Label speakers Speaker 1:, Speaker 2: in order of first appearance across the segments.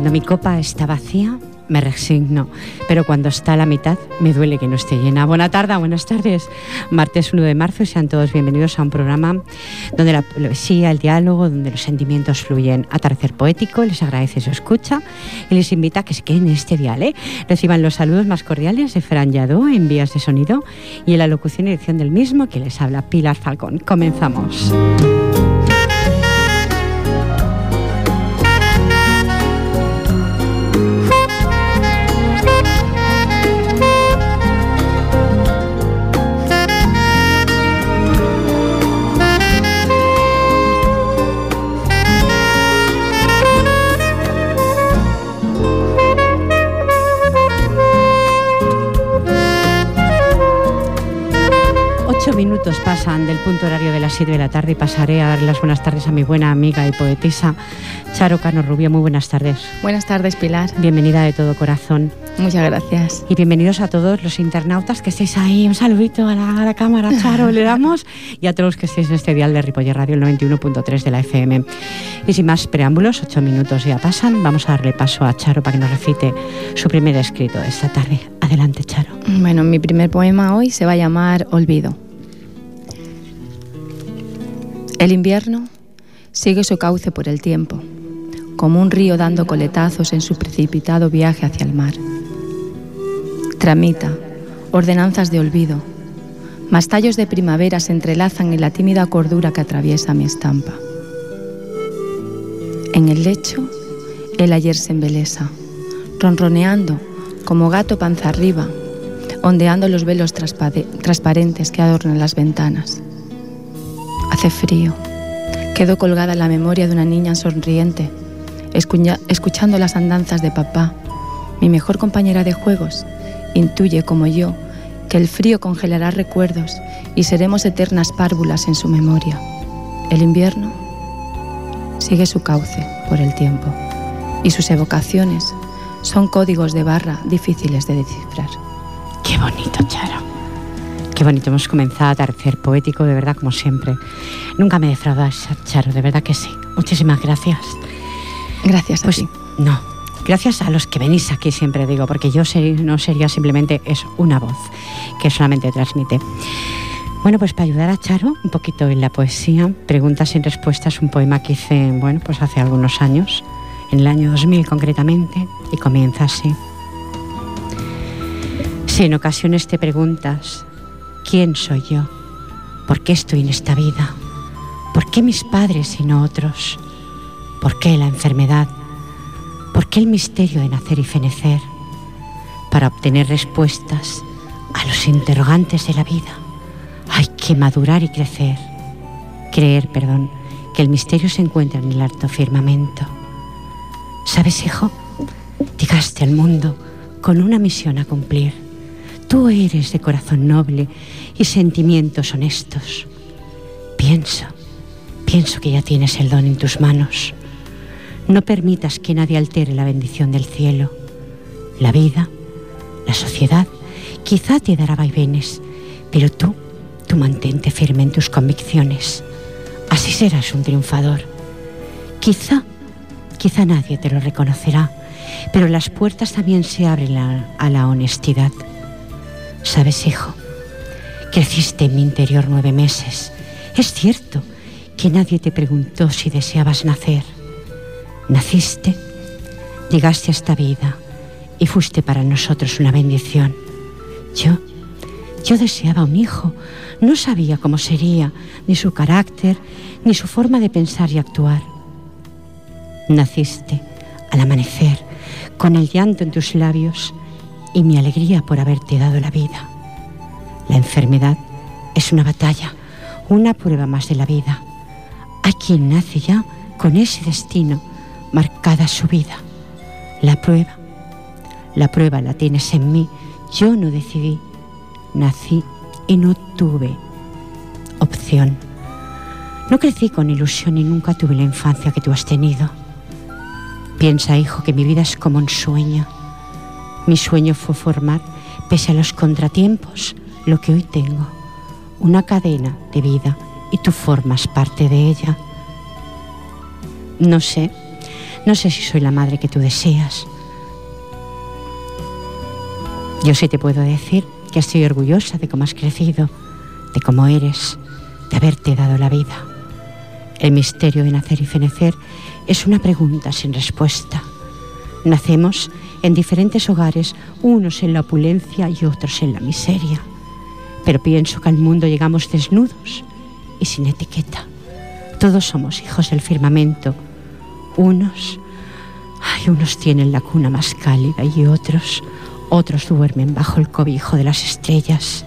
Speaker 1: Cuando mi copa está vacía, me resigno, pero cuando está a la mitad, me duele que no esté llena. Buena tarde, buenas tardes. Martes 1 de marzo y sean todos bienvenidos a un programa donde la poesía, el diálogo, donde los sentimientos fluyen. Atardecer poético, les agradece su escucha y les invita a que se queden en este dial. ¿eh? Reciban los saludos más cordiales de Fran Yadó en vías de sonido y en la locución y edición del mismo que les habla Pilar Falcón. Comenzamos. Punto horario de las 7 de la tarde y pasaré a dar las buenas tardes a mi buena amiga y poetisa Charo Cano Rubio. Muy buenas tardes.
Speaker 2: Buenas tardes, Pilar.
Speaker 1: Bienvenida de todo corazón.
Speaker 2: Muchas gracias.
Speaker 1: Y bienvenidos a todos los internautas que estéis ahí. Un saludito a la, cámara, Charo, le damos. Y a todos los que estéis en este dial de Ripoller Radio, el 91.3 de la FM. Y sin más preámbulos, ocho minutos ya pasan. Vamos a darle paso a Charo para que nos recite su primer escrito esta tarde. Adelante, Charo.
Speaker 2: Bueno, mi primer poema hoy se va a llamar Olvido. El invierno sigue su cauce por el tiempo, como un río dando coletazos en su precipitado viaje hacia el mar. Tramita ordenanzas de olvido, mas tallos de primavera se entrelazan en la tímida cordura que atraviesa mi estampa. En el lecho, el ayer se embelesa, ronroneando como gato panza arriba, ondeando los velos transparentes que adornan las ventanas. Hace frío. Quedo colgada en la memoria de una niña sonriente, escuchando las andanzas de papá. Mi mejor compañera de juegos intuye, como yo, que el frío congelará recuerdos y seremos eternas párvulas en su memoria. El invierno sigue su cauce por el tiempo y sus evocaciones son códigos de barra difíciles de descifrar.
Speaker 1: Qué bonito, Charo. Qué bonito, hemos comenzado a atardecer poético, de verdad, como siempre. Nunca me defraudas, Charo, de verdad que sí. Muchísimas gracias.
Speaker 2: Gracias a
Speaker 1: pues,
Speaker 2: ti.
Speaker 1: No, gracias a los que venís aquí, siempre digo, porque yo no sería simplemente es una voz que solamente transmite. Bueno, pues para ayudar a Charo un poquito en la poesía, Preguntas sin respuestas, un poema que hice, bueno, pues hace algunos años, en el año 2000 concretamente, y comienza así. Si en ocasiones te preguntas ¿Quién soy yo? ¿Por qué estoy en esta vida? ¿Por qué mis padres y no otros? ¿Por qué la enfermedad? ¿Por qué el misterio de nacer y fenecer? Para obtener respuestas a los interrogantes de la vida hay que madurar y crecer. Creer, perdón, que el misterio se encuentra en el alto firmamento. ¿Sabes, hijo? Llegaste al mundo con una misión a cumplir Tú eres de corazón noble y sentimientos honestos. Pienso, pienso que ya tienes el don en tus manos. No permitas que nadie altere la bendición del cielo. La vida, la sociedad, quizá te dará vaivenes, pero tú, tú mantente firme en tus convicciones. Así serás un triunfador. Quizá, quizá nadie te lo reconocerá, pero las puertas también se abren a, a la honestidad. Sabes, hijo, Creciste en mi interior nueve meses. Es cierto que nadie te preguntó si deseabas nacer. Naciste, llegaste a esta vida y fuiste para nosotros una bendición. Yo, yo deseaba un hijo. No sabía cómo sería, ni su carácter, ni su forma de pensar y actuar. Naciste al amanecer, con el llanto en tus labios y mi alegría por haberte dado la vida. La enfermedad es una batalla, una prueba más de la vida. Hay quien nace ya con ese destino marcada su vida. La prueba, la prueba la tienes en mí. Yo no decidí, nací y no tuve opción. No crecí con ilusión y nunca tuve la infancia que tú has tenido. Piensa, hijo, que mi vida es como un sueño. Mi sueño fue formar, pese a los contratiempos, lo que hoy tengo. Una cadena de vida y tú formas parte de ella. No sé, no sé si soy la madre que tú deseas. Yo sí te puedo decir que estoy orgullosa de cómo has crecido, de cómo eres, de haberte dado la vida. El misterio de nacer y fenecer es una pregunta sin respuesta. Nacemos en diferentes hogares, unos en la opulencia y otros en la miseria. Pero pienso que al mundo llegamos desnudos y sin etiqueta. Todos somos hijos del firmamento. Unos, ay, unos tienen la cuna más cálida y otros, otros duermen bajo el cobijo de las estrellas.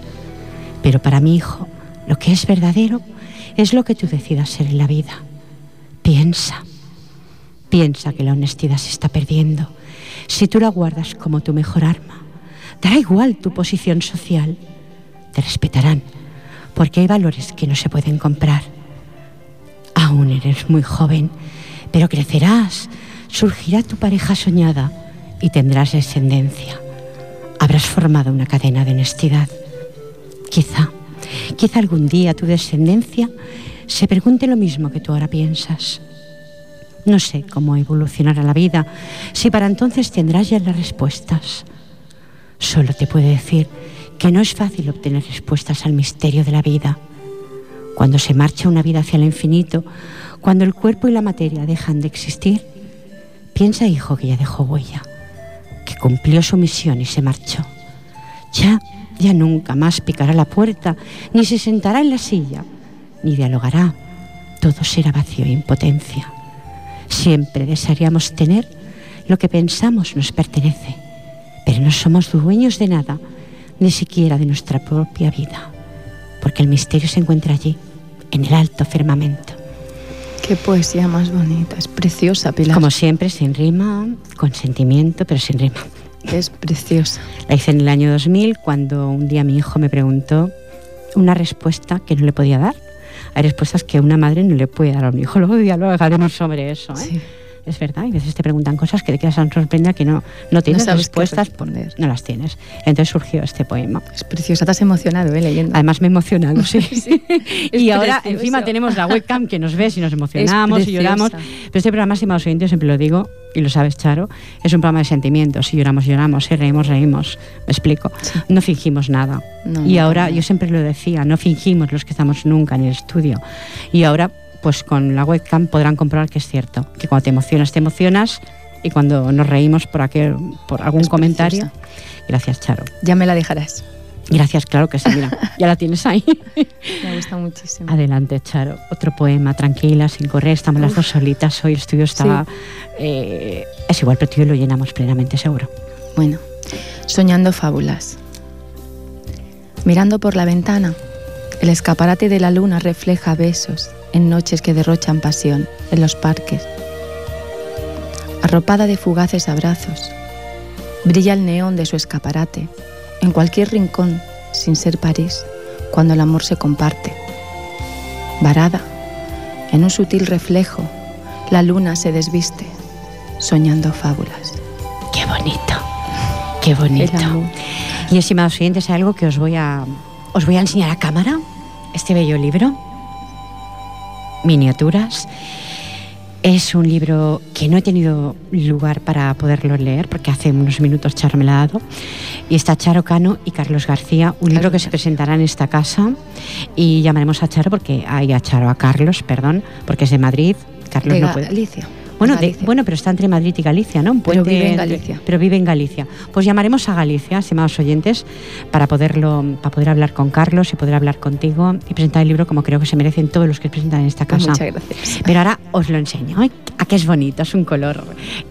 Speaker 1: Pero para mi hijo, lo que es verdadero es lo que tú decidas ser en la vida. Piensa Piensa que la honestidad se está perdiendo. Si tú la guardas como tu mejor arma, dará igual tu posición social. Te respetarán, porque hay valores que no se pueden comprar. Aún eres muy joven, pero crecerás, surgirá tu pareja soñada y tendrás descendencia. Habrás formado una cadena de honestidad. Quizá, quizá algún día tu descendencia se pregunte lo mismo que tú ahora piensas. No sé cómo evolucionará la vida, si para entonces tendrás ya las respuestas. Solo te puedo decir que no es fácil obtener respuestas al misterio de la vida. Cuando se marcha una vida hacia el infinito, cuando el cuerpo y la materia dejan de existir, piensa, hijo, que ya dejó huella, que cumplió su misión y se marchó. Ya, ya nunca más picará la puerta, ni se sentará en la silla, ni dialogará. Todo será vacío e impotencia. Siempre desearíamos tener lo que pensamos nos pertenece, pero no somos dueños de nada, ni siquiera de nuestra propia vida, porque el misterio se encuentra allí, en el alto firmamento.
Speaker 2: Qué poesía más bonita, es preciosa, Pilar.
Speaker 1: Como siempre, sin rima, con sentimiento, pero sin rima.
Speaker 2: Es preciosa.
Speaker 1: La hice en el año 2000 cuando un día mi hijo me preguntó una respuesta que no le podía dar hay respuestas que una madre no le puede dar a un hijo. Luego dialogaremos sobre eso. ¿eh? Es verdad, y a veces te preguntan cosas que te quedas tan sorprendida que no, no tienes respuestas, no las tienes. Entonces surgió este poema.
Speaker 2: Es preciosa, te has emocionado ¿eh? leyendo.
Speaker 1: Además me he emocionado, sí. y ahora encima tenemos la webcam que nos ves y nos emocionamos y lloramos. Pero este programa, estimados oyentes, siempre lo digo, y lo sabes, Charo, es un programa de sentimientos. Si lloramos, lloramos. Si reímos, reímos. Me explico. No fingimos nada. y ahora, yo siempre lo decía, no fingimos los que estamos nunca en el estudio. Y ahora, pues con la webcam podrán comprobar que es cierto. Que cuando te emocionas, te emocionas. Y cuando nos reímos por, aquel, por algún comentario. Gracias, Charo.
Speaker 2: Ya me la dejarás.
Speaker 1: Gracias, claro que sí, mira, ya la tienes ahí.
Speaker 2: Me gusta muchísimo.
Speaker 1: Adelante, Charo. Otro poema, tranquila, sin correr, estamos las dos solitas. Hoy el estudio estaba. Eh, es igual, pero tú y lo llenamos plenamente, seguro.
Speaker 2: Bueno, soñando fábulas. Mirando por la ventana, el escaparate de la luna refleja besos en noches que derrochan pasión en los parques. Arropada de fugaces abrazos, brilla el neón de su escaparate en cualquier rincón, sin ser París, cuando el amor se comparte. Varada, en un sutil reflejo, la luna se desviste, soñando fábulas.
Speaker 1: Qué bonito, qué bonito. Y estimados oyentes, hay algo que os voy a, os voy a enseñar a cámara, este bello libro, miniaturas es un libro que no he tenido lugar para poderlo leer porque hace unos minutos Charo me lo ha dado. Y está Charo Cano y Carlos García, un libro que se presentará en esta casa y llamaremos a Charo porque hay a Charo, a Carlos, perdón, porque es de Madrid. Carlos no puede.
Speaker 2: Galicia.
Speaker 1: Bueno, bueno, pero está entre Madrid y Galicia, ¿no?
Speaker 2: pero vive en Galicia.
Speaker 1: pero vive en Galicia. Pues llamaremos a Galicia, estimados oyentes, para poderlo, para poder hablar con Carlos y poder hablar contigo y presentar el libro como creo que se merecen todos los que presentan en esta casa.
Speaker 2: Muchas gracias.
Speaker 1: Pero ahora os lo enseño. Ay, ¿A qué es bonito? Es un color,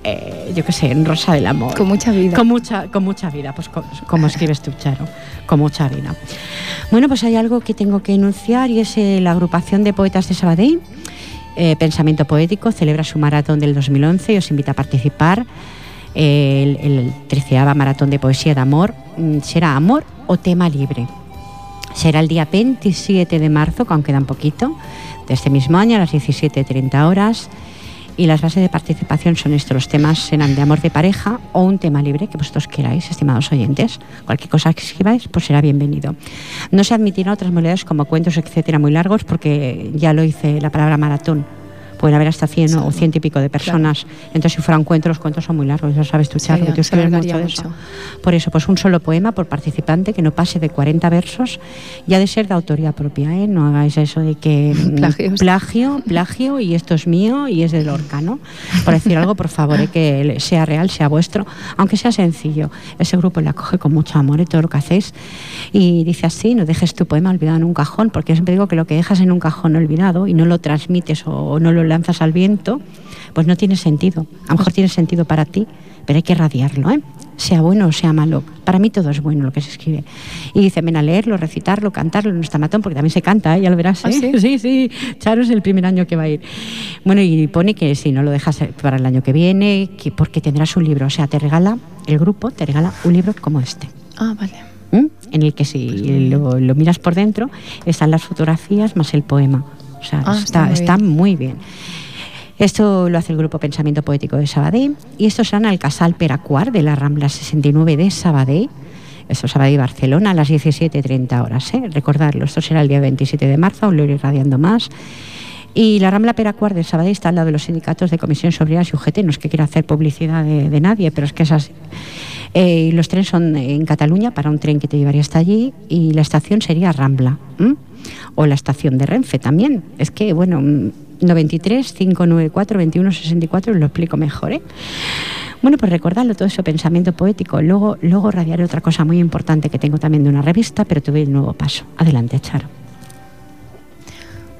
Speaker 1: eh, yo qué sé, en rosa del amor.
Speaker 2: Con mucha vida.
Speaker 1: Con mucha, con mucha vida, pues como escribes tú, Charo, con mucha vida. Bueno, pues hay algo que tengo que enunciar y es eh, la agrupación de poetas de Sabadell eh, Pensamiento Poético celebra su maratón del 2011 y os invita a participar. el, el treceava maratón de poesía de amor mm, será amor o tema libre. Será el día 27 de marzo, que aún queda un poquito, de este mismo año a las 17.30 horas y las bases de participación son estos. Los temas serán de amor de pareja o un tema libre que vosotros queráis, estimados oyentes. Cualquier cosa que escribáis, pues será bienvenido. No se admitirán otras modalidades como cuentos, etcétera, muy largos, porque ya lo hice la palabra maratón pueden haber hasta 100 o ciento y pico de personas. Entonces, si fueran cuentos, los cuentos son muy largos, ya sabes tú, Charo, que tú escribes mucho de eso. Por eso, pues un solo poema por participante que no pase de 40 versos y ha de ser de autoría propia, ¿eh? No hagáis eso de que
Speaker 2: mm,
Speaker 1: plagio, plagio y esto es mío y es de Lorca, ¿no? Por decir algo, por favor, ¿eh? que sea real, sea vuestro, aunque sea sencillo. Ese grupo le acoge con mucho amor y todo lo que hacéis. Y dice así, no dejes tu poema olvidado en un cajón, porque yo siempre digo que lo que dejas en un cajón olvidado y no lo transmites o no lo lanzas al viento, pues no tiene sentido. A lo mejor tiene sentido para ti, pero hay que radiarlo, ¿eh? sea bueno o sea malo. Para mí todo es bueno lo que se escribe. Y dice, ven a leerlo, recitarlo, cantarlo en nuestra matón, porque también se canta, ¿eh? ya lo verás. ¿eh?
Speaker 2: ¿Ah, sí?
Speaker 1: sí, sí, Charo es el primer año que va a ir. Bueno, y pone que si no lo dejas para el año que viene, que porque tendrás un libro, o sea, te regala, el grupo te regala un libro como este.
Speaker 2: Ah, vale.
Speaker 1: ¿Mm? En el que si pues lo, lo, miras por dentro, están las fotografías más el poema. O sea,
Speaker 2: ah,
Speaker 1: está,
Speaker 2: está, muy, bien.
Speaker 1: Esto lo hace el grupo Pensamiento Poético de Sabadell y estos serán al Casal Peracuar de la Rambla 69 de Sabadell. Esto es Sabadell Barcelona a las 17.30 horas. ¿eh? Recordarlo, esto será el día 27 de marzo, aún lo iré radiando más. Y la Rambla Peracuar de Sabadell está al lado de los sindicatos de comisiones obreras y UGT. No es que quiera hacer publicidad de, de nadie, pero es que esas. Eh, los trenes son en Cataluña para un tren que te llevaría hasta allí y la estación sería Rambla. O la estación de Renfe también. Es que, bueno, 93 594 21 64 lo explico mejor, ¿eh? Bueno, pues recordarlo todo eso, pensamiento poético. Luego, luego radiaré otra cosa muy importante que tengo también de una revista, pero tuve un nuevo paso. Adelante, Charo.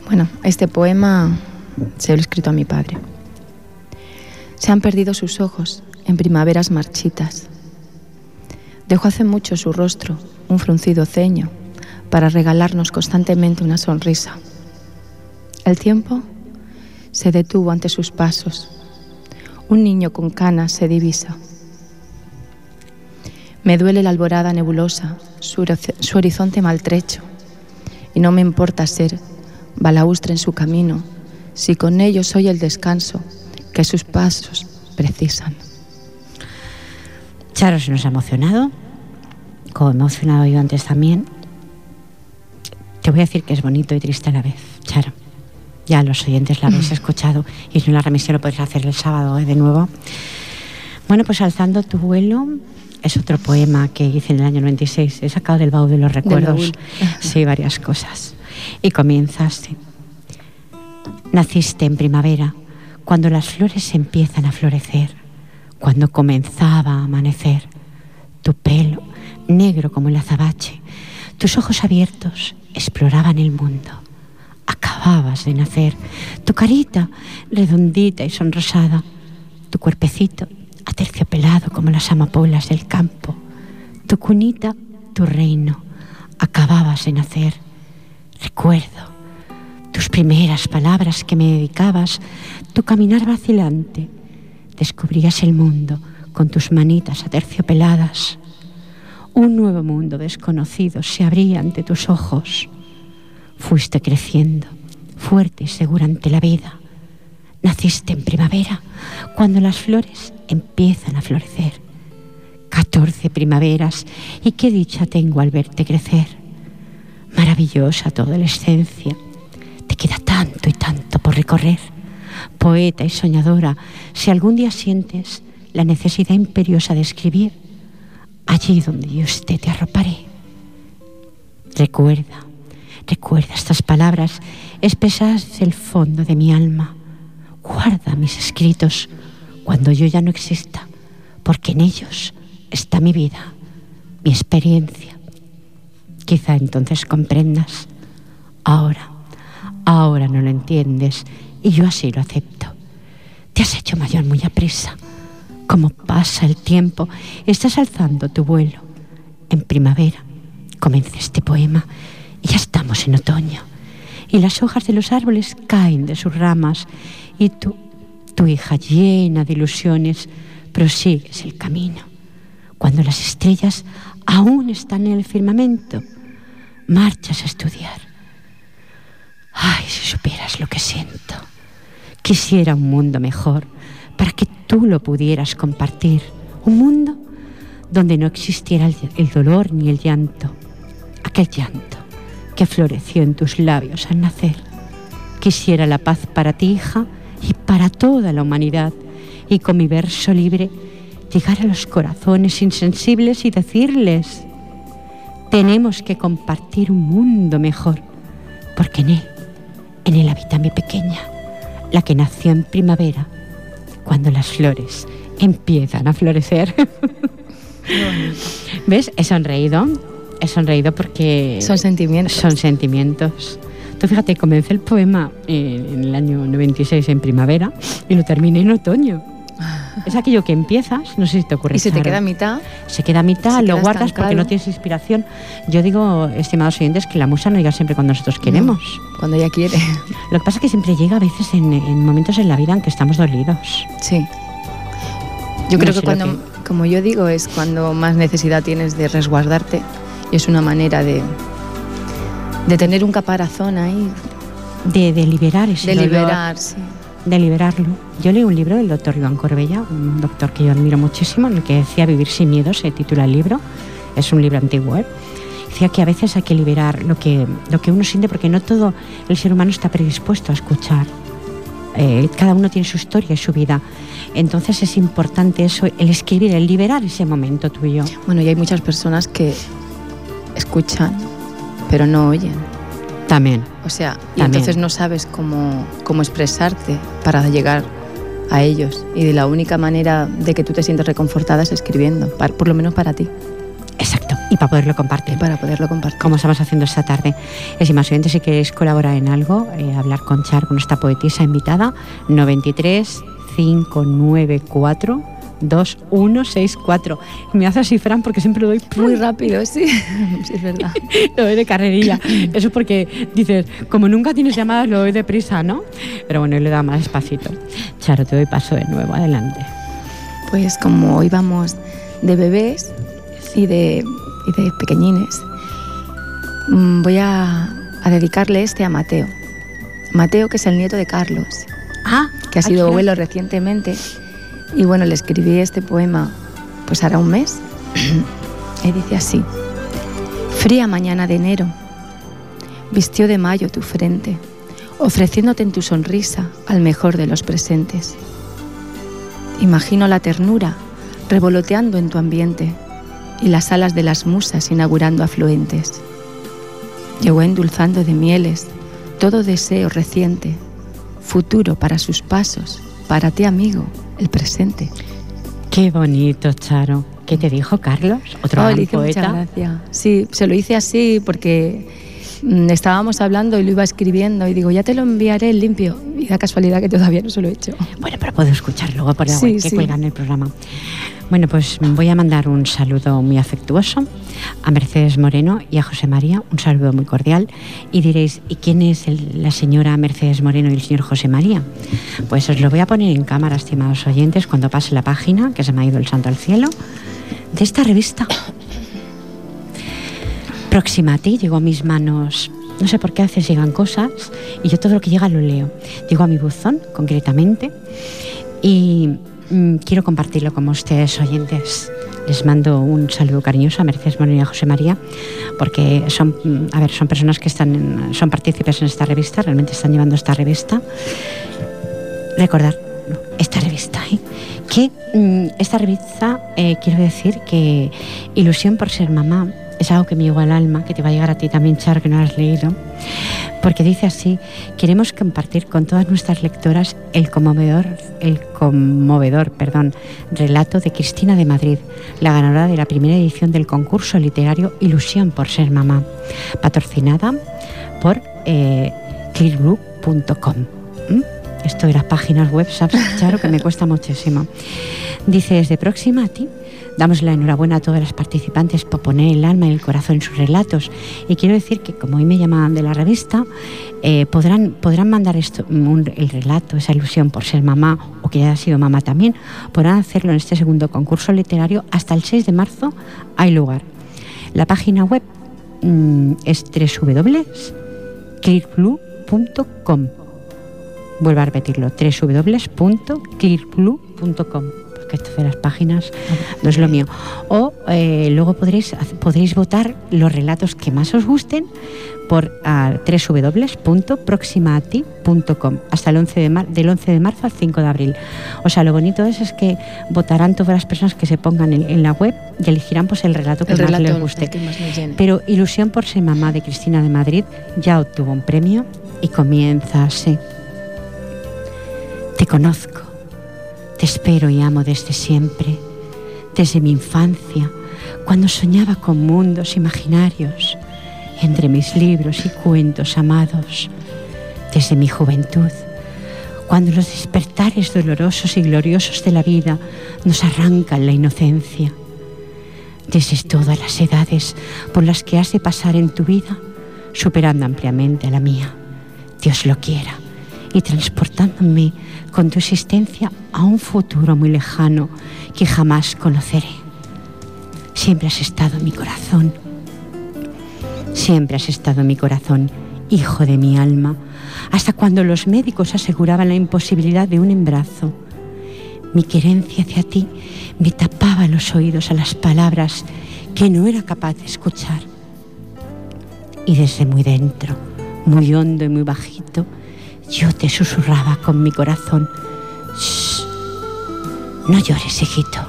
Speaker 2: Bueno, este poema se lo he escrito a mi padre. Se han perdido sus ojos en primaveras marchitas. Dejó hace mucho su rostro, un fruncido ceño, para regalarnos constantemente una sonrisa. El tiempo se detuvo ante sus pasos. Un niño con canas se divisa. Me duele la alborada nebulosa, su, su horizonte maltrecho, y no me importa ser balaustre en su camino, si con ello soy el descanso que sus pasos precisan.
Speaker 1: Charo se nos ha emocionado, como emocionado yo antes también. Te voy a decir que es bonito y triste a la vez, Charo. Ya los oyentes la habéis escuchado y si no la remisión lo podéis hacer el sábado ¿eh? de nuevo. Bueno, pues alzando tu vuelo es otro poema que hice en el año 96. He sacado del baúl de los recuerdos. Sí, varias cosas. Y comienza así. Naciste en primavera, cuando las flores empiezan a florecer, cuando comenzaba a amanecer. Tu pelo, negro como el azabache, tus ojos abiertos exploraban el mundo. Acababas de nacer, tu carita redondita y sonrosada, tu cuerpecito aterciopelado como las amapolas del campo, tu cunita, tu reino, acababas de nacer. Recuerdo tus primeras palabras que me dedicabas, tu caminar vacilante. Descubrías el mundo con tus manitas aterciopeladas. Un nuevo mundo desconocido se abría ante tus ojos. Fuiste creciendo, fuerte y segura ante la vida. Naciste en primavera, cuando las flores empiezan a florecer. Catorce primaveras, y qué dicha tengo al verte crecer. Maravillosa tu adolescencia, te queda tanto y tanto por recorrer. Poeta y soñadora, si algún día sientes la necesidad imperiosa de escribir, allí donde yo esté te arroparé. Recuerda, recuerda estas palabras expresadas desde el fondo de mi alma. Guarda mis escritos cuando yo ya no exista, porque en ellos está mi vida, mi experiencia. Quizá entonces comprendas. Ahora, ahora no lo entiendes y yo así lo acepto. Te has hecho mayor muy aprisa. Como pasa el tiempo, estás alzando tu vuelo. En primavera comienza este poema y ya estamos en otoño. Y las hojas de los árboles caen de sus ramas y tú, tu hija llena de ilusiones, prosigues el camino. Cuando las estrellas aún están en el firmamento, marchas a estudiar. Ay, si supieras lo que siento. Quisiera un mundo mejor para que tú lo pudieras compartir. Un mundo donde no existiera el, dolor ni el llanto. Aquel llanto que floreció en tus labios al nacer. Quisiera la paz para ti, hija, y para toda la humanidad. Y con mi verso libre llegar a los corazones insensibles y decirles, tenemos que compartir un mundo mejor, porque en él, en él habita mi pequeña la que nació en primavera, cuando las flores empiezan a florecer. ¿Ves? He sonreído. He sonreído porque...
Speaker 2: Son sentimientos.
Speaker 1: Son sentimientos. Tú fíjate, comencé el poema en el año 96 en primavera y lo terminé en otoño. Es aquello que empiezas, no sé si te ocurre.
Speaker 2: ¿Y se te queda a mitad?
Speaker 1: Se queda a mitad, lo guardas porque no tienes inspiración. Yo digo, estimados oyentes, que la musa no llega siempre cuando nosotros queremos.
Speaker 2: cuando ella quiere.
Speaker 1: Lo que pasa es que siempre llega a veces en, momentos en la vida en que estamos dolidos.
Speaker 2: Sí. Yo creo que cuando, como yo digo, es cuando más necesidad tienes de resguardarte y es una manera de, de tener un caparazón ahí.
Speaker 1: De, de liberar ese
Speaker 2: De liberar, sí
Speaker 1: de liberarlo. Yo leí un libro del doctor Iván Corbella, un doctor que yo admiro muchísimo, en el que decía Vivir sin miedo, se titula el libro, es un libro antiguo. ¿eh? Decía que a veces hay que liberar lo que, lo que uno siente porque no todo el ser humano está predispuesto a escuchar. Eh, cada uno tiene su historia y su vida. Entonces es importante eso, el escribir, el liberar ese momento tuyo.
Speaker 2: Bueno, y hay muchas personas que escuchan, pero no oyen.
Speaker 1: También.
Speaker 2: O sea, y entonces no sabes cómo, cómo expresarte para llegar a ellos. Y de la única manera de que tú te sientes reconfortada es escribiendo, por lo menos para ti.
Speaker 1: Exacto, y para poderlo compartir.
Speaker 2: para poderlo compartir.
Speaker 1: Como estamos haciendo esta tarde. Es más oyentes, si queréis colaborar en algo, eh, hablar con Char, con esta poetisa invitada, 93 594 2164. Me hace así, Fran, porque siempre lo doy
Speaker 2: muy rápido, sí. sí es verdad.
Speaker 1: lo doy de carrerilla. Eso es porque dices, como nunca tienes llamadas, lo doy deprisa, ¿no? Pero bueno, le da más despacito. Charo, te doy paso de nuevo, adelante.
Speaker 2: Pues como hoy vamos de bebés y de, y de pequeñines, mm, voy a, a dedicarle este a Mateo. Mateo, que es el nieto de Carlos,
Speaker 1: ah,
Speaker 2: que ha sido abuelo recientemente y bueno, le escribí este poema pues hará un mes. y dice así, fría mañana de enero, vistió de mayo tu frente, ofreciéndote en tu sonrisa al mejor de los presentes. Imagino la ternura revoloteando en tu ambiente y las alas de las musas inaugurando afluentes. Llegó endulzando de mieles todo deseo reciente, futuro para sus pasos, para ti amigo, el presente.
Speaker 1: Qué bonito, Charo. ¿Qué te dijo Carlos?
Speaker 2: Otro oh, poeta. Gracias. Sí, se lo hice así porque mm, estábamos hablando y lo iba escribiendo y digo, ya te lo enviaré limpio. Y da casualidad que todavía no se lo he hecho.
Speaker 1: Bueno, pero puedo escuchar luego por la que sí. cuelgan el programa. Bueno, pues voy a mandar un saludo muy afectuoso a Mercedes Moreno y a José María, un saludo muy cordial. Y diréis, ¿y quién es la señora Mercedes Moreno y el señor José María? Pues os lo voy a poner en cámara, estimados oyentes, cuando pase la página, que se me ha ido el santo al cielo, de esta revista. Próxima a ti, llegó a mis manos no sé por qué a veces llegan cosas y yo todo lo que llega lo leo. Llego a mi buzón, concretamente, y quiero compartirlo con ustedes, oyentes. Les mando un saludo cariñoso a Mercedes Moreno y a José María, porque son, mm, a ver, son personas que están, son partícipes en esta revista, realmente están llevando esta revista. Recordar esta revista. ¿eh? Que mm, esta revista, eh, quiero decir que Ilusión por ser mamá es algo que me llegó al alma, que te va a llegar a ti también, Char, que no has leído, porque dice así, queremos compartir con todas nuestras lectoras el conmovedor, el conmovedor perdón, relato de Cristina de Madrid, la ganadora de la primera edición del concurso literario Ilusión por ser mamá, patrocinada por eh. Esto de las páginas web, ¿sabes, Charo? Que me cuesta muchísimo. Dice, desde próxima a ti, damos la enhorabuena a todas las participantes por poner el alma y el corazón en sus relatos. Y quiero decir que, como hoy me llamaban de la revista, eh, podrán, podrán mandar esto, el relato, esa ilusión por ser mamá o que haya sido mamá también, podrán hacerlo en este segundo concurso literario hasta el 6 de marzo. Hay lugar. La página web mm, es www.clearblue.com vuelvo a repetirlo, www.clearblue.com porque esto de las páginas no es lo mío. O eh, luego podréis, podréis votar los relatos que más os gusten por www.proximati.com hasta el 11 de del 11 de marzo al 5 de abril. O sea, lo bonito es, es que votarán todas las personas que se pongan en, la web y elegirán pues el relato que más les guste. Pero Ilusión por ser mamá de Cristina de Madrid ya obtuvo un premio y comienza así. Te conozco, te espero y amo desde siempre, desde mi infancia, cuando soñaba con mundos imaginarios, entre mis libros y cuentos amados, desde mi juventud, cuando los despertares dolorosos y gloriosos de la vida nos arrancan la inocencia, desde todas las edades por las que has de pasar en tu vida, superando ampliamente a la mía, Dios lo quiera, y transportándome con tu existencia a un futuro muy lejano que jamás conoceré. Siempre has estado en mi corazón. Siempre has estado en mi corazón, hijo de mi alma, hasta cuando los médicos aseguraban la imposibilidad de un embarazo. Mi querencia hacia ti me tapaba los oídos a las palabras que no era capaz de escuchar. Y desde muy dentro, muy hondo y muy bajito, yo te susurraba con mi corazón, Shh, no llores, hijito,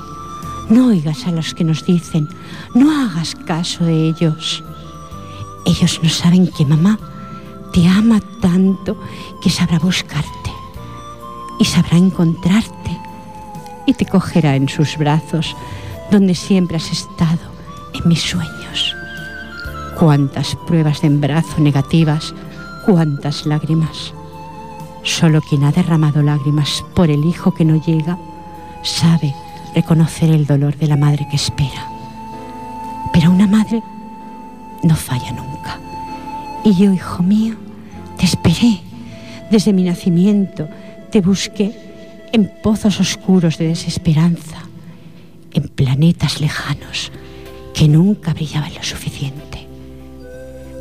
Speaker 1: no oigas a los que nos dicen, no hagas caso de ellos. Ellos no saben que mamá te ama tanto que sabrá buscarte y sabrá encontrarte y te cogerá en sus brazos donde siempre has estado en mis sueños. Cuántas pruebas de embarazo negativas, cuántas lágrimas. Solo quien ha derramado lágrimas por el hijo que no llega sabe reconocer el dolor de la madre que espera. Pero una madre no falla nunca. Y yo, hijo mío, te esperé desde mi nacimiento, te busqué en pozos oscuros de desesperanza, en planetas lejanos que nunca brillaban lo suficiente.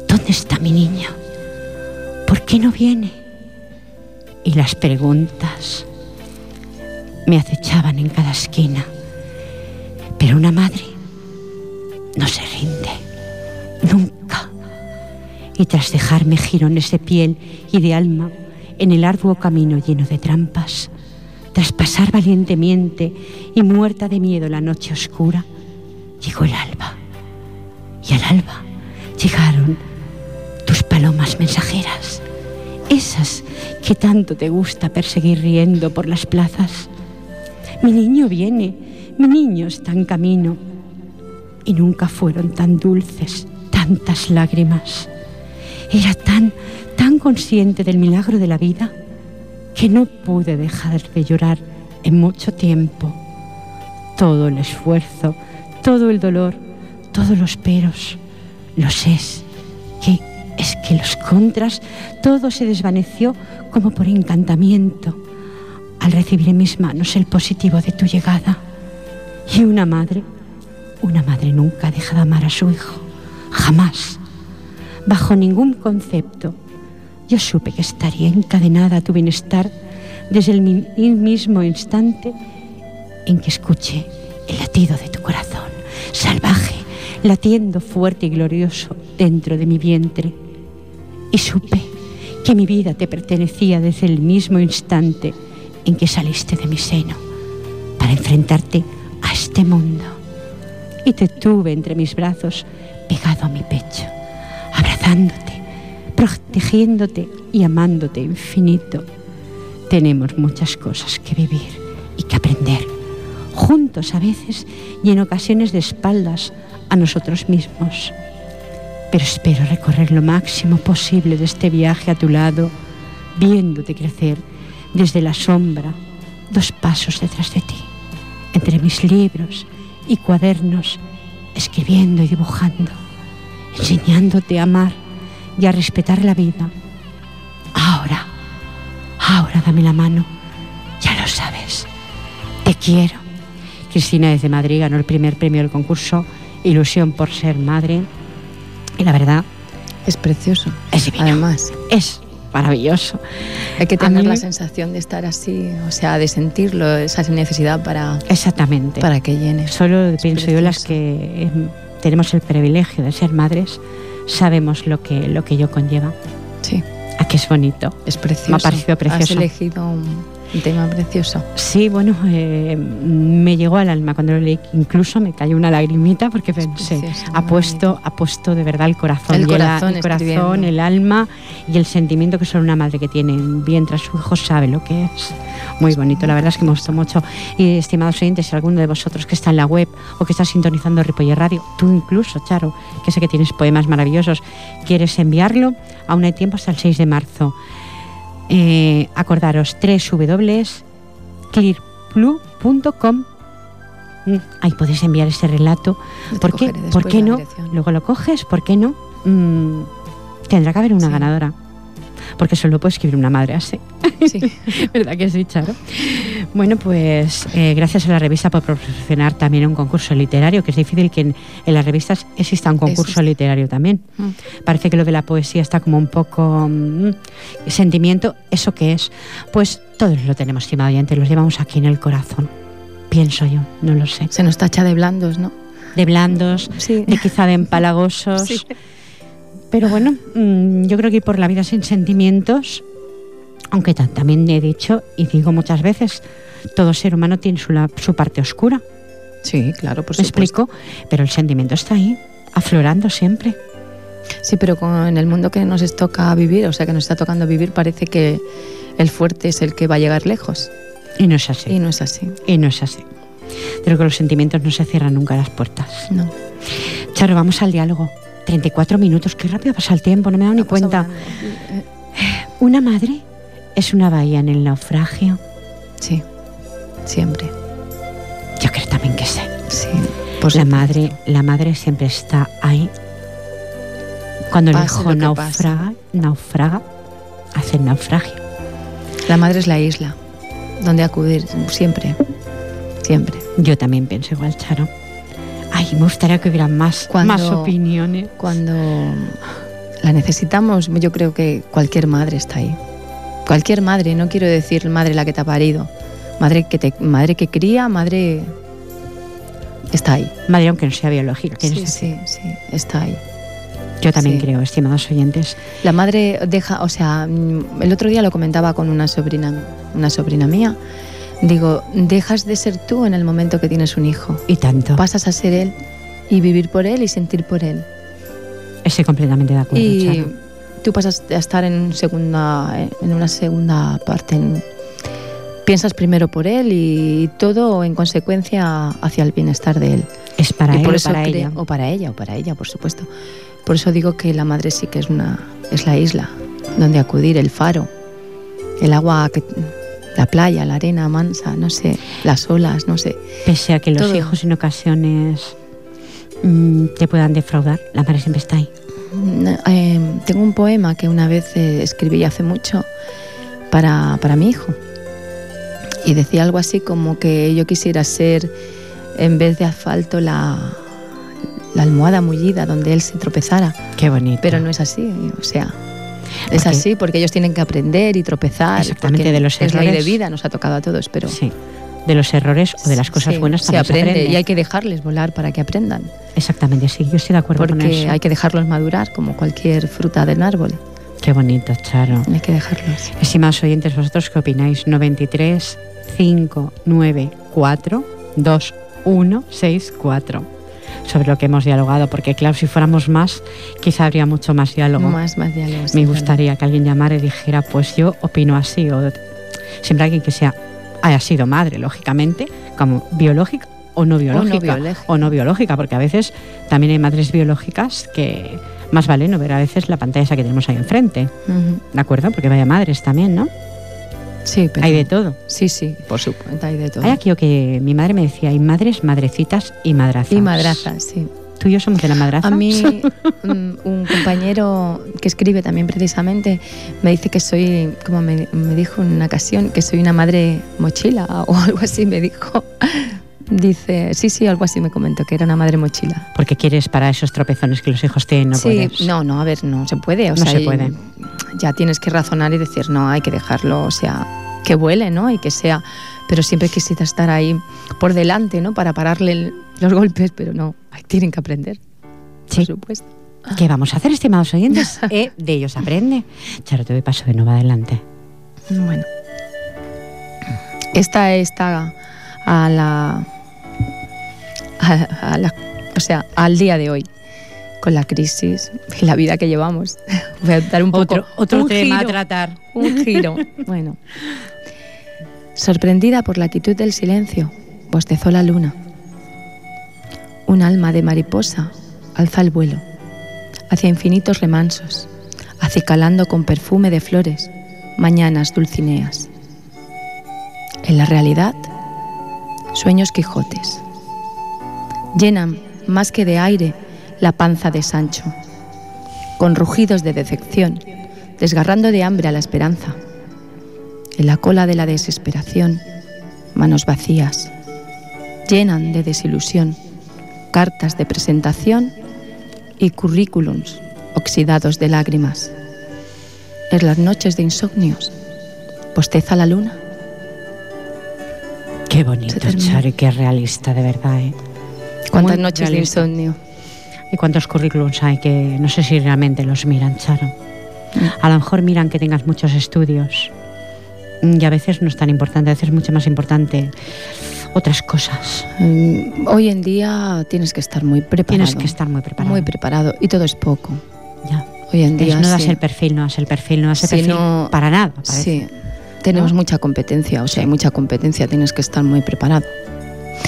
Speaker 1: ¿Dónde está mi niña? ¿Por qué no viene? Y las preguntas me acechaban en cada esquina. Pero una madre no se rinde, nunca. Y tras dejarme jirones de piel y de alma en el arduo camino lleno de trampas, tras pasar valientemente y muerta de miedo la noche oscura, llegó el alba. Y al alba llegaron tus palomas mensajeras esas que tanto te gusta perseguir riendo por las plazas. Mi niño viene, mi niño está en camino. Y nunca fueron tan dulces tantas lágrimas. Era tan, tan consciente del milagro de la vida que no pude dejar de llorar en mucho tiempo. Todo el esfuerzo, todo el dolor, todos los peros, los es que es que los contras, todo se desvaneció como por encantamiento al recibir en mis manos el positivo de tu llegada. Y una madre, una madre nunca deja de amar a su hijo, jamás, bajo ningún concepto. Yo supe que estaría encadenada a tu bienestar desde el mismo instante en que escuché el latido de tu corazón, salvaje, latiendo fuerte y glorioso dentro de mi vientre y supe que mi vida te pertenecía desde el mismo instante en que saliste de mi seno para enfrentarte a este mundo. Y te tuve entre mis brazos, pegado a mi pecho, abrazándote, protegiéndote y amándote infinito. Tenemos muchas cosas que vivir y que aprender, juntos a veces y en ocasiones de espaldas a nosotros mismos. Pero espero recorrer lo máximo posible de este viaje a tu lado, viéndote crecer desde la sombra, dos pasos detrás de ti, entre mis libros y cuadernos, escribiendo y dibujando, enseñándote a amar y a respetar la vida. Ahora, ahora dame la mano, ya lo sabes, te quiero. Cristina desde Madrid ganó el primer premio del concurso Ilusión por ser madre. Y la verdad...
Speaker 2: Es precioso.
Speaker 1: Es divino.
Speaker 2: Además.
Speaker 1: Es maravilloso.
Speaker 2: Hay que tener la sensación de estar así, o sea, de sentirlo, esa necesidad para,
Speaker 1: exactamente.
Speaker 2: para que llene.
Speaker 1: Solo pienso yo las que eh, tenemos el privilegio de ser madres, sabemos lo que, lo que ello conlleva.
Speaker 2: Sí.
Speaker 1: A que es bonito.
Speaker 2: Es precioso.
Speaker 1: Me ha parecido precioso.
Speaker 2: Has elegido un, un tema precioso.
Speaker 1: Sí, bueno, eh, me llegó al alma cuando lo leí. Incluso me cayó una lagrimita porque pensé, precioso, ha puesto, ha puesto de verdad el corazón,
Speaker 2: el corazón,
Speaker 1: el, el, corazón el alma y el sentimiento que solo una madre que tiene en vientre a su hijo sabe lo que es. Muy bonito, la verdad es que me gustó mucho. Y estimados oyentes, si alguno de vosotros que está en la web o que está sintonizando Ripoller Radio, tú incluso, Charo, que sé que tienes poemas maravillosos, quieres enviarlo, aún hay tiempo hasta el 6 de marzo. Eh, acordaros www.clearblue.com mm, ahí podéis enviar ese relato ¿por qué, ¿por qué no? luego lo coges ¿por qué no? Mm, tendrá que haber una sí. ganadora porque solo puede escribir una madre así.
Speaker 2: Sí.
Speaker 1: ¿Verdad que sí, Charo? Bueno, pues eh, gracias a la revista por proporcionar también un concurso literario, que es difícil que en, en las revistas exista un concurso Existe. literario también. Mm. Parece que lo de la poesía está como un poco mm, sentimiento. ¿Eso qué es? Pues todos lo tenemos, estimado oyente, los llevamos aquí en el corazón. Pienso yo, no lo sé.
Speaker 2: Se nos tacha de blandos, ¿no?
Speaker 1: De blandos,
Speaker 2: sí.
Speaker 1: de quizá de empalagosos.
Speaker 2: Sí.
Speaker 1: Pero bueno, mmm, yo creo que ir por la vida sin sentimientos, aunque también he dicho y digo muchas veces, todo ser humano tiene su, la, su parte oscura.
Speaker 2: Sí, claro, por
Speaker 1: ¿Me
Speaker 2: supuesto.
Speaker 1: explico? Pero el sentimiento está ahí, aflorando siempre.
Speaker 2: Sí, pero con, en el mundo que nos toca vivir, o sea, que nos está tocando vivir, parece que el fuerte es el que va a llegar lejos.
Speaker 1: Y no es así.
Speaker 2: Y no es así.
Speaker 1: Y no es así. Creo que los sentimientos no se cierran nunca las puertas.
Speaker 2: No.
Speaker 1: Charo, vamos al diálogo. 34 minutos, qué rápido pasa el tiempo, no me he dado ni cuenta. Una madre es una bahía en el naufragio.
Speaker 2: Sí, siempre.
Speaker 1: Yo creo también que sí.
Speaker 2: Sí.
Speaker 1: Pues la madre, la madre siempre está ahí. Cuando el hijo naufraga, naufraga, hace el naufragio.
Speaker 2: La madre es la isla donde acudir siempre, siempre.
Speaker 1: Yo también pienso igual, Charo. Ay, me gustaría que hubiera más,
Speaker 2: cuando,
Speaker 1: más opiniones.
Speaker 2: Cuando la necesitamos, yo creo que cualquier madre está ahí. Cualquier madre, no quiero decir madre la que te ha parido. Madre que, te, madre que cría, madre está ahí.
Speaker 1: Madre aunque no sea biológica.
Speaker 2: Sí, sí, sí, está ahí.
Speaker 1: Yo también sí. creo, estimados oyentes.
Speaker 2: La madre deja, o sea, el otro día lo comentaba con una sobrina, una sobrina mía. Digo, dejas de ser tú en el momento que tienes un hijo.
Speaker 1: Y tanto.
Speaker 2: Pasas a ser él y vivir por él y sentir por él.
Speaker 1: Estoy completamente de acuerdo.
Speaker 2: Y
Speaker 1: Charo.
Speaker 2: tú pasas a estar en segunda, en una segunda parte. En, piensas primero por él y todo en consecuencia hacia el bienestar de él.
Speaker 1: Es para
Speaker 2: y
Speaker 1: él
Speaker 2: por
Speaker 1: o
Speaker 2: eso
Speaker 1: para
Speaker 2: creo,
Speaker 1: ella.
Speaker 2: O para ella, o para ella, por supuesto. Por eso digo que la madre sí que es una es la isla donde acudir, el faro, el agua que la playa, la arena mansa, no sé, las olas, no sé.
Speaker 1: Pese a que los
Speaker 2: Todo.
Speaker 1: hijos en ocasiones mmm, te puedan defraudar, la madre siempre está ahí.
Speaker 2: Eh, tengo un poema que una vez eh, escribí hace mucho para, para mi hijo. Y decía algo así como que yo quisiera ser, en vez de asfalto, la, la almohada mullida donde él se tropezara.
Speaker 1: Qué bonito.
Speaker 2: Pero no es así, o sea, es
Speaker 1: Porque-
Speaker 2: así porque ellos tienen que aprender y tropezar.
Speaker 1: Exactamente,
Speaker 2: porque
Speaker 1: de los
Speaker 2: es ley de
Speaker 1: errores.
Speaker 2: vida, nos ha tocado a todos, pero
Speaker 1: Sí. De los errores o de las cosas
Speaker 2: sí,
Speaker 1: buenas
Speaker 2: se
Speaker 1: también se
Speaker 2: aprende,
Speaker 1: aprende.
Speaker 2: y hay que dejarles volar para que aprendan,
Speaker 1: Exactamente, sí, yo estoy de acuerdo con
Speaker 2: porque
Speaker 1: eso.
Speaker 2: hay que dejarlos madurar como cualquier fruta del árbol.
Speaker 1: Qué bonito, Charo.
Speaker 2: Hay que dejarlos.
Speaker 1: Estimados oyentes, ¿vosotros qué opináis? 93 594 2164 sobre lo que hemos dialogado, porque claro, si fuéramos más, quizá habría mucho más diálogo.
Speaker 2: Más, más diálogo.
Speaker 1: Me gustaría que alguien llamara y dijera, pues yo opino así, o siempre alguien que sea haya sido madre, lógicamente, como biológica o no biológica, o no biológica, porque a veces también hay madres biológicas que más vale no ver a veces la pantalla esa que tenemos ahí enfrente. ¿De acuerdo? Porque vaya madres también, ¿no?
Speaker 2: Sí, pero...
Speaker 1: Hay de todo.
Speaker 2: Sí, sí, por supuesto, hay de todo.
Speaker 1: Hay aquí que mi madre me decía, hay madres, madrecitas y madrazas.
Speaker 2: Y madrazas, sí.
Speaker 1: ¿Tú y yo somos de la madraza?
Speaker 2: A mí, un compañero que escribe también precisamente me dice que soy, como me, me dijo en una ocasión, que soy una madre mochila o algo así, me dijo. Dice, sí, sí, algo así me comentó, que era una madre mochila.
Speaker 1: Porque quieres para esos tropezones que los hijos tienen, no
Speaker 2: sí, No, no, a ver, no se puede. O
Speaker 1: no se puede.
Speaker 2: Ya tienes que razonar y decir, no, hay que dejarlo, o sea, que vuele, ¿no? Y que sea. Pero siempre quisiera estar ahí por delante, ¿no? Para pararle los golpes, pero no, tienen que aprender. Sí. Por supuesto.
Speaker 1: ¿Qué vamos a hacer, estimados oyentes? eh, de ellos aprende. Charo, te doy paso de nuevo adelante.
Speaker 2: Bueno. Esta está a la o sea, al día de hoy, con la crisis y la vida que llevamos. Voy a dar un poco
Speaker 1: otro, tema a tratar.
Speaker 2: Un giro. Bueno. Sorprendida por la quietud del silencio, bostezó la luna. Un alma de mariposa alza el vuelo hacia infinitos remansos, acicalando con perfume de flores mañanas dulcineas. En la realidad, sueños quijotes llenan más que de aire la panza de Sancho, con rugidos de decepción, desgarrando de hambre a la esperanza. En la cola de la desesperación, manos vacías, llenan de desilusión cartas de presentación y currículums oxidados de lágrimas. En las noches de insomnios, posteza la luna.
Speaker 1: Qué bonito, Chari, qué realista, de verdad, ¿eh?
Speaker 2: ¿Cuántas noches de insomnio?
Speaker 1: ¿Y cuántos currículums hay que no sé si realmente los miran, Charo? Mm. A lo mejor miran que tengas muchos estudios y a veces no es tan importante, a veces es mucho más importante otras cosas.
Speaker 2: Mm, hoy en día tienes que estar muy preparado.
Speaker 1: Tienes que estar muy preparado.
Speaker 2: Muy preparado y todo es poco.
Speaker 1: Ya. Hoy en día no das el perfil, no das el perfil, no das el perfil para nada.
Speaker 2: Sí. Tenemos mucha competencia, o sea, hay mucha competencia, tienes que estar muy preparado.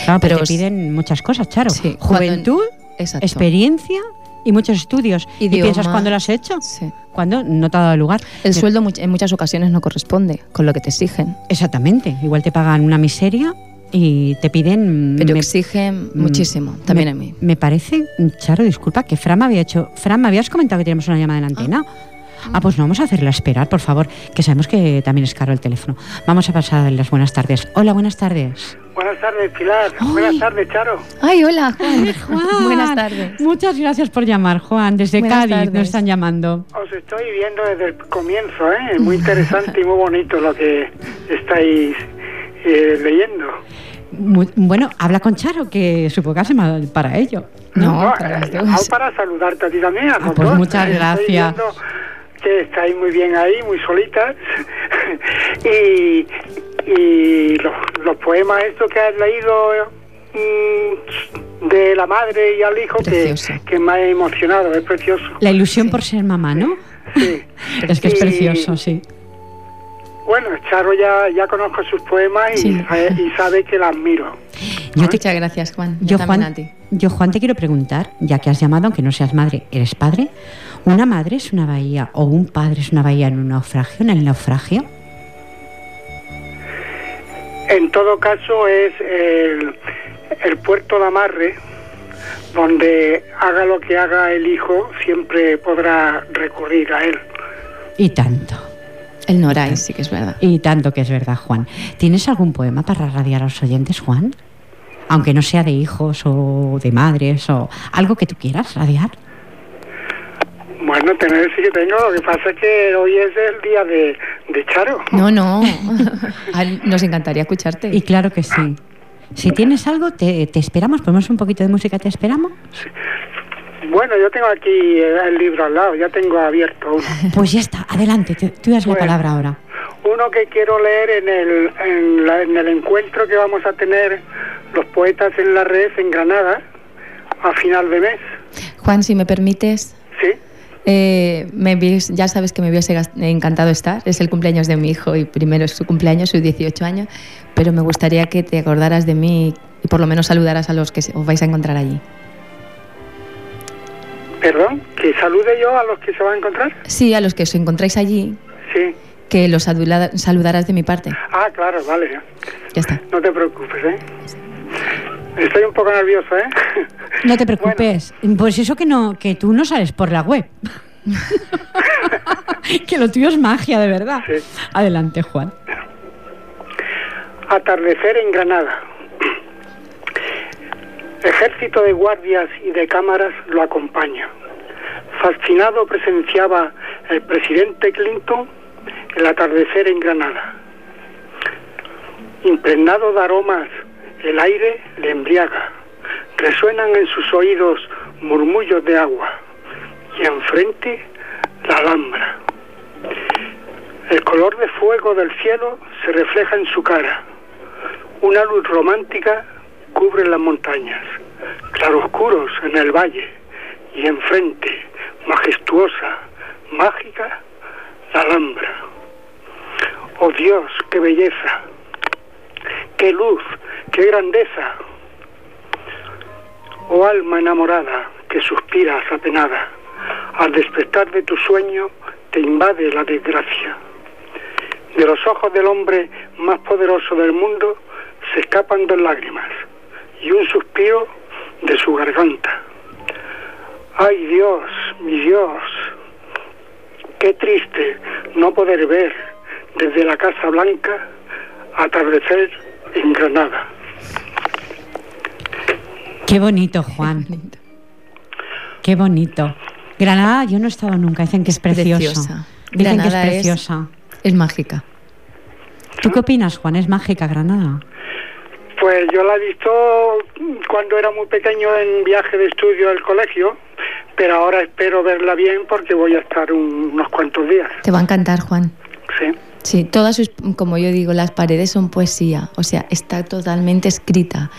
Speaker 1: Claro, pero te piden muchas cosas, Charo. Juventud, experiencia y muchos estudios. ¿Y piensas cuándo lo has hecho? Sí. ¿Cuándo no te ha dado lugar?
Speaker 2: El sueldo en muchas ocasiones no corresponde con lo que te exigen.
Speaker 1: Exactamente. Igual te pagan una miseria y te piden...
Speaker 2: Pero exigen mm, muchísimo, también
Speaker 1: a
Speaker 2: mí.
Speaker 1: Me parece, Charo, disculpa, que Fran me había hecho... Fran, me habías comentado que tenemos una llamada en la antena. Ah. Ah, pues no, vamos a hacerla esperar, por favor, que sabemos que también es caro el teléfono. Vamos a pasar las buenas tardes. Hola, buenas tardes.
Speaker 3: Buenas tardes, Pilar. Buenas tardes, Charo.
Speaker 2: Ay, hola, Juan. buenas tardes.
Speaker 1: Muchas gracias por llamar, Juan. Desde Cádiz nos están llamando.
Speaker 3: Os estoy viendo desde el comienzo, ¿eh? Muy interesante y muy bonito lo que estáis eh, leyendo.
Speaker 1: bueno, habla con Charo, que supongo que hace mal para ello.
Speaker 3: No, para, eh, para saludarte a ti también.
Speaker 1: Ah, pues muchas gracias
Speaker 3: estáis muy bien ahí, muy solitas. y y los, poemas estos que has leído mm, de la madre y al hijo que, que, me ha emocionado, es precioso.
Speaker 1: La ilusión por ser mamá, ¿no? Sí. es que es precioso, sí.
Speaker 3: Bueno, Charo ya, ya conozco sus poemas y, sabe que la admiro.
Speaker 2: Muchas gracias, Juan.
Speaker 1: Yo, Juan, yo, Juan, te quiero preguntar, ya que has llamado, aunque no seas madre, eres padre, ¿Una madre es una bahía o un padre es una bahía en un naufragio, en el naufragio?
Speaker 3: En todo caso es el, puerto de amarre donde haga lo que haga el hijo, siempre podrá recurrir a él.
Speaker 1: Y tanto.
Speaker 2: El Noray, sí que es verdad.
Speaker 1: Y tanto que es verdad, Juan. ¿Tienes algún poema para radiar a los oyentes, Juan? Aunque no sea de hijos o de madres o algo que tú quieras radiar.
Speaker 3: Bueno, tener sí que tengo, lo que pasa es que hoy es el día de, Charo.
Speaker 2: No, no, nos encantaría escucharte.
Speaker 1: Y claro que sí. Si tienes algo, te, esperamos, ponemos un poquito de música, te esperamos.
Speaker 3: Bueno, yo tengo aquí el libro al lado, ya tengo abierto uno.
Speaker 1: Pues ya está, adelante, te- tú das la
Speaker 3: Bueno.
Speaker 1: palabra ahora.
Speaker 3: Uno que quiero leer en el, en, la- en el encuentro que vamos a tener los poetas en la red en Granada a final de mes.
Speaker 2: Juan, si me permites,
Speaker 3: ¿Sí?
Speaker 2: Eh, me ya sabes que me hubiese encantado estar. Es el cumpleaños de mi hijo y primero es su cumpleaños, sus 18 años, pero me gustaría que te acordaras de mí y por lo menos saludaras a los que os vais a encontrar allí.
Speaker 3: Perdón, que salude yo a los que se van a encontrar.
Speaker 2: Sí, a los que os encontráis allí,
Speaker 3: Sí.
Speaker 2: que los saludaras de mi parte.
Speaker 3: Ah, claro, vale.
Speaker 2: Ya está.
Speaker 3: No te preocupes, ¿eh? Estoy un poco nervioso, ¿eh?
Speaker 1: No te preocupes, pues eso que no, que tú no sales por la web. que lo tuyo es magia, de verdad.
Speaker 3: Sí.
Speaker 1: Adelante, Juan.
Speaker 3: Atardecer en Granada. Ejército de guardias y de cámaras lo acompaña. Fascinado presenciaba el presidente Clinton el atardecer en Granada. Impregnado de aromas, el aire le embriaga. Resuenan en sus oídos murmullos de agua y enfrente la alhambra. El color de fuego del cielo se refleja en su cara. Una luz romántica cubre las montañas, claroscuros en el valle y enfrente, majestuosa, mágica, la alhambra. Oh Dios, qué belleza, qué luz, qué grandeza. Oh alma enamorada que suspiras apenada, al despertar de tu sueño te invade la desgracia. De los ojos del hombre más poderoso del mundo se escapan dos lágrimas y un suspiro de su garganta. Ay Dios, mi Dios, qué triste no poder ver desde la Casa Blanca atardecer en Granada.
Speaker 1: Qué bonito, Juan. Qué bonito. Granada, yo no he estado nunca. Dicen que es
Speaker 2: preciosa.
Speaker 1: Dicen
Speaker 2: Granada
Speaker 1: que
Speaker 2: es-
Speaker 1: es preciosa.
Speaker 2: Es mágica.
Speaker 1: ¿Tú qué opinas, Juan? ¿Es mágica Granada?
Speaker 3: Pues yo la he visto cuando era muy pequeño en viaje de estudio del colegio, pero ahora espero verla bien porque voy a estar un- unos cuantos días.
Speaker 2: Te va a encantar, Juan.
Speaker 3: Sí.
Speaker 2: Sí, todas sus, como yo digo, las paredes son poesía, o sea, está totalmente escrita.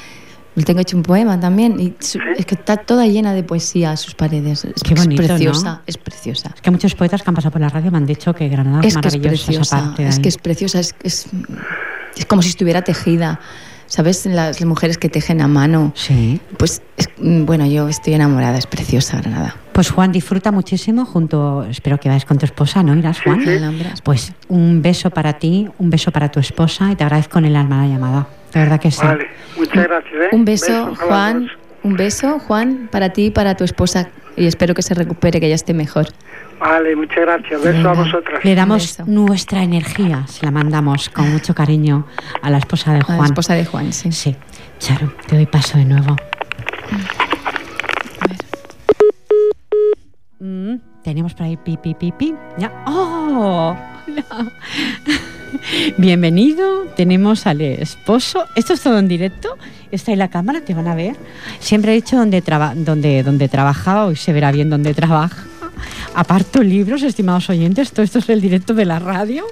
Speaker 2: Yo Tengo hecho un poema también y su- es que está toda llena de poesía sus paredes. Es,
Speaker 1: Qué bonito,
Speaker 2: es
Speaker 1: ¿no?
Speaker 2: preciosa, es preciosa.
Speaker 1: Es que muchos poetas que han pasado por la radio me han dicho que Granada es,
Speaker 2: Es que es
Speaker 1: maravillosa esa
Speaker 2: preciosa,
Speaker 1: parte
Speaker 2: es que es preciosa, es, es, es como si estuviera tejida. ¿Sabes? Las mujeres que tejen a mano.
Speaker 1: Sí.
Speaker 2: Pues, es- bueno, yo estoy enamorada, es preciosa Granada.
Speaker 1: Pues Juan, disfruta muchísimo junto, espero que vayas con tu esposa, ¿no? Irás, Juan.
Speaker 2: sí. Alhambras.
Speaker 1: Pues un beso para ti, un beso para tu esposa y te agradezco en el alma la llamada. De verdad que sí.
Speaker 3: Vale, muchas gracias. ¿eh?
Speaker 2: Un beso, Juan. Un beso, Juan, para ti y para tu esposa. Y espero que se recupere, que ella esté mejor.
Speaker 3: Vale, muchas gracias. Beso
Speaker 2: Venga.
Speaker 3: a vosotras.
Speaker 1: Le damos
Speaker 2: beso.
Speaker 1: nuestra energía, se la mandamos con mucho cariño a la esposa de
Speaker 2: A
Speaker 1: Juan.
Speaker 2: la esposa de Juan, sí.
Speaker 1: Sí. Charo, te doy paso de nuevo. Mm, tenemos por ahí pi, pi, pi, pi. Ya. ¡Oh! Hola. Bienvenido. Tenemos al esposo. Esto es todo en directo. Está ahí la cámara, te van a ver. Siempre he dicho donde, donde, donde trabajaba, hoy se verá bien donde trabaja. Aparto libros, estimados oyentes. Todo esto es el directo de la radio.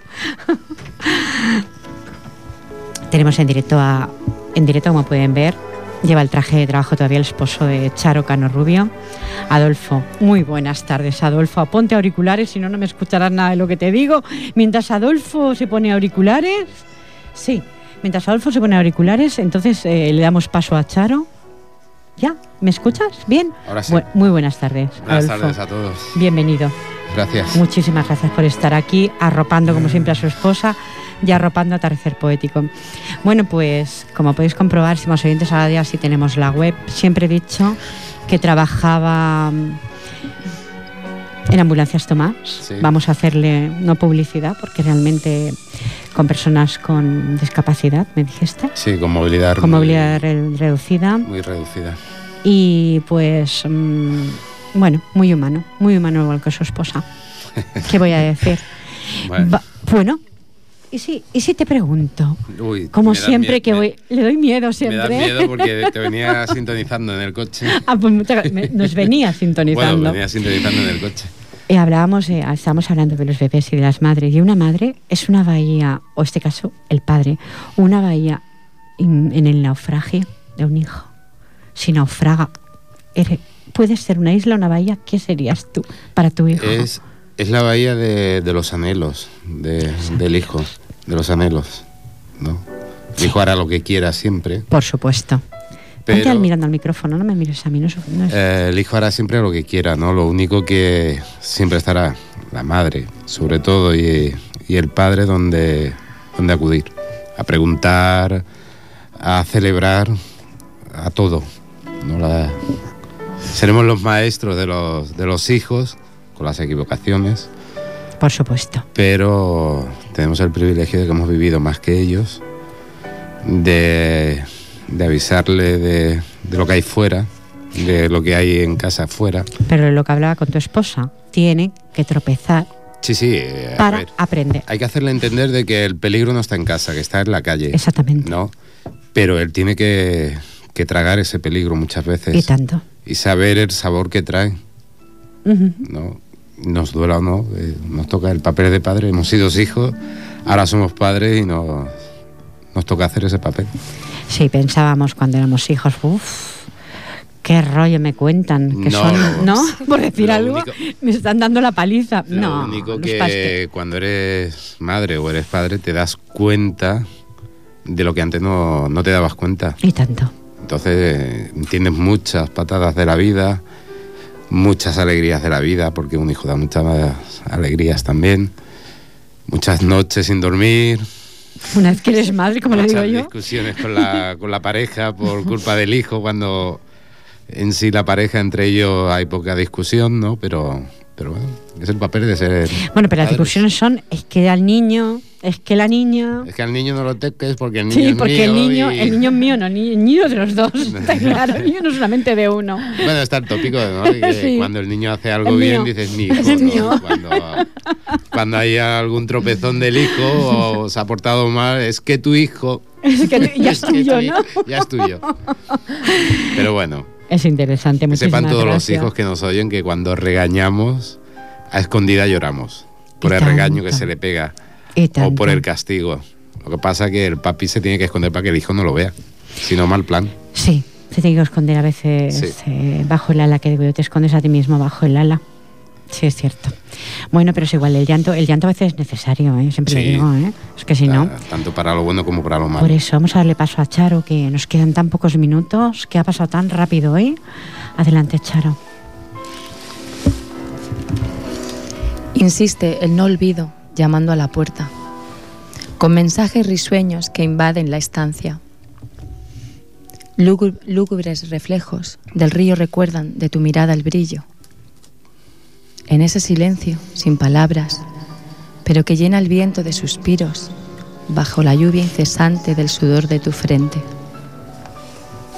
Speaker 1: Tenemos en directo a, en directo, como pueden ver, lleva el traje de trabajo todavía el esposo de Charo Cano Rubio, Adolfo. Muy buenas tardes, Adolfo. Ponte auriculares, si no, no me escucharás nada de lo que te digo. Mientras Adolfo se pone auriculares, sí, mientras Adolfo se pone auriculares, entonces eh, le damos paso a Charo. ¿Ya? ¿Me escuchas? ¿Bien?
Speaker 4: Ahora sí.
Speaker 1: Bu- muy buenas tardes,
Speaker 4: Buenas
Speaker 1: Adolfo.
Speaker 4: tardes a todos.
Speaker 1: Bienvenido.
Speaker 4: Gracias.
Speaker 1: Muchísimas gracias por estar aquí, arropando como siempre a su esposa y arropando a Atardecer Poético. Bueno, pues como podéis comprobar, si más oyentes ahora ya sí tenemos la web, siempre he dicho que trabajaba en Ambulancias Tomás.
Speaker 4: Sí.
Speaker 1: Vamos a hacerle no publicidad porque realmente con personas con discapacidad, me dijiste,
Speaker 4: Sí, con movilidad.
Speaker 1: con movilidad re- reducida
Speaker 4: Muy reducida.
Speaker 1: y pues mm, bueno, muy humano, muy humano igual que su esposa. ¿Qué voy a decir?
Speaker 4: Bueno,
Speaker 1: Va- bueno, ¿y si, y si te pregunto?
Speaker 4: Uy,
Speaker 1: Como
Speaker 4: me
Speaker 1: siempre que
Speaker 4: me-
Speaker 1: voy, le doy miedo
Speaker 4: Me
Speaker 1: siempre.
Speaker 4: da miedo porque te venía sintonizando en el coche.
Speaker 1: Ah, pues me- nos venía sintonizando.
Speaker 4: Bueno, venía sintonizando en el coche.
Speaker 1: Eh, hablábamos, eh, estábamos hablando de los bebés y de las madres. Y una madre es una bahía, o en este caso, el padre, una bahía en, en el naufragio de un hijo. Si naufraga, eres- puedes ser una isla, una bahía, ¿qué serías tú para tu hijo?
Speaker 4: Es, es la bahía de, de los anhelos de- del hijo, de los anhelos. ¿no? El hijo hará lo que quiera siempre,
Speaker 1: Por supuesto. Ponte
Speaker 4: pero
Speaker 1: al mirando al micrófono, no me mires a mí, no, es- no es-
Speaker 4: eh, el hijo hará siempre lo que quiera, ¿no? Lo único que siempre estará la madre, sobre todo, y, y el padre donde, donde acudir. A preguntar, a celebrar, a todo. ¿no? La- seremos los maestros de los, de los hijos, con las equivocaciones.
Speaker 1: Por supuesto.
Speaker 4: pero tenemos el privilegio de que hemos vivido más que ellos, de, de avisarle de, de lo que hay fuera, de lo que hay en casa fuera.
Speaker 1: Pero lo que hablaba con tu esposa, tiene que tropezar
Speaker 4: Sí, sí, eh,
Speaker 1: para
Speaker 4: ver,
Speaker 1: aprender.
Speaker 4: hay que hacerle entender de que el peligro no está en casa, que está en la calle.
Speaker 1: Exactamente.
Speaker 4: ¿no? Pero él tiene que, que tragar ese peligro muchas veces
Speaker 1: Y tanto.
Speaker 4: y saber el sabor que trae.
Speaker 1: Ujú.
Speaker 4: ¿no? Nos duela o no, eh, nos toca el papel de padre, hemos sido hijos, ahora somos padres y nos, nos toca hacer ese papel.
Speaker 1: Sí, pensábamos cuando éramos hijos, uff, qué rollo me cuentan, que
Speaker 4: No,
Speaker 1: son, ¿no? Por decir algo,
Speaker 4: único-
Speaker 1: me están dando la paliza.
Speaker 4: Lo
Speaker 1: no,
Speaker 4: único que
Speaker 1: paste-
Speaker 4: cuando eres madre o eres padre te das cuenta de lo que antes no, no te dabas cuenta.
Speaker 1: Y tanto.
Speaker 4: Entonces entiendes muchas patadas de la vida, muchas alegrías de la vida, porque un hijo da muchas alegrías también, muchas noches sin dormir,
Speaker 1: Una vez que eres madre, como le digo yo,
Speaker 4: discusiones con la, con la pareja por culpa del hijo, cuando en sí la pareja entre ellos hay poca discusión, ¿no? Pero, pero bueno, es el papel de ser...
Speaker 1: bueno, pero las discusiones son, es que al niño, es que la niña...
Speaker 4: Es que al niño no lo toques porque el niño
Speaker 1: Sí,
Speaker 4: es
Speaker 1: porque el
Speaker 4: mío
Speaker 1: niño,
Speaker 4: y-
Speaker 1: el niño es mío, no, el niño de los dos, está claro, el niño no solamente de uno.
Speaker 4: Bueno, está el tópico, ¿no? Que
Speaker 1: Sí.
Speaker 4: cuando el niño hace algo
Speaker 1: Es
Speaker 4: bien,
Speaker 1: mío.
Speaker 4: dices mi hijo.
Speaker 1: Es
Speaker 4: ¿no?
Speaker 1: mío.
Speaker 4: Cuando, cuando hay algún tropezón del hijo o se ha portado mal, es que tu hijo...
Speaker 1: Es que ya es
Speaker 4: que
Speaker 1: tuyo,
Speaker 4: tu
Speaker 1: ¿no?
Speaker 4: Ya es tuyo. Pero bueno,
Speaker 1: Es interesante, muchísimas
Speaker 4: sepan todos los hijos que nos oyen que cuando regañamos, a escondida lloramos. Por el regaño que
Speaker 1: tanto.
Speaker 4: se le pega. O por
Speaker 1: tanto.
Speaker 4: el castigo. Lo que pasa es que el papi se tiene que esconder para que el hijo no lo vea. Si no, mal plan.
Speaker 1: Sí, se tiene que esconder a veces
Speaker 4: Sí.
Speaker 1: eh, bajo el ala, que digo yo, te escondes a ti mismo bajo el ala. Sí, es cierto. Bueno, pero es igual, el llanto, el llanto a veces es necesario, ¿eh? siempre
Speaker 4: Sí.
Speaker 1: le digo, ¿eh? es que si no...
Speaker 4: Ta- Tanto para lo bueno como para lo malo.
Speaker 1: Por eso vamos a darle paso a Charo, que nos quedan tan pocos minutos, que ha pasado tan rápido hoy. Adelante, Charo.
Speaker 2: Insiste el no olvido llamando a la puerta, con mensajes risueños que invaden la estancia. Lúgu- Lúgubres reflejos del río recuerdan de tu mirada el brillo. En ese silencio, sin palabras, pero que llena el viento de suspiros, bajo la lluvia incesante del sudor de tu frente.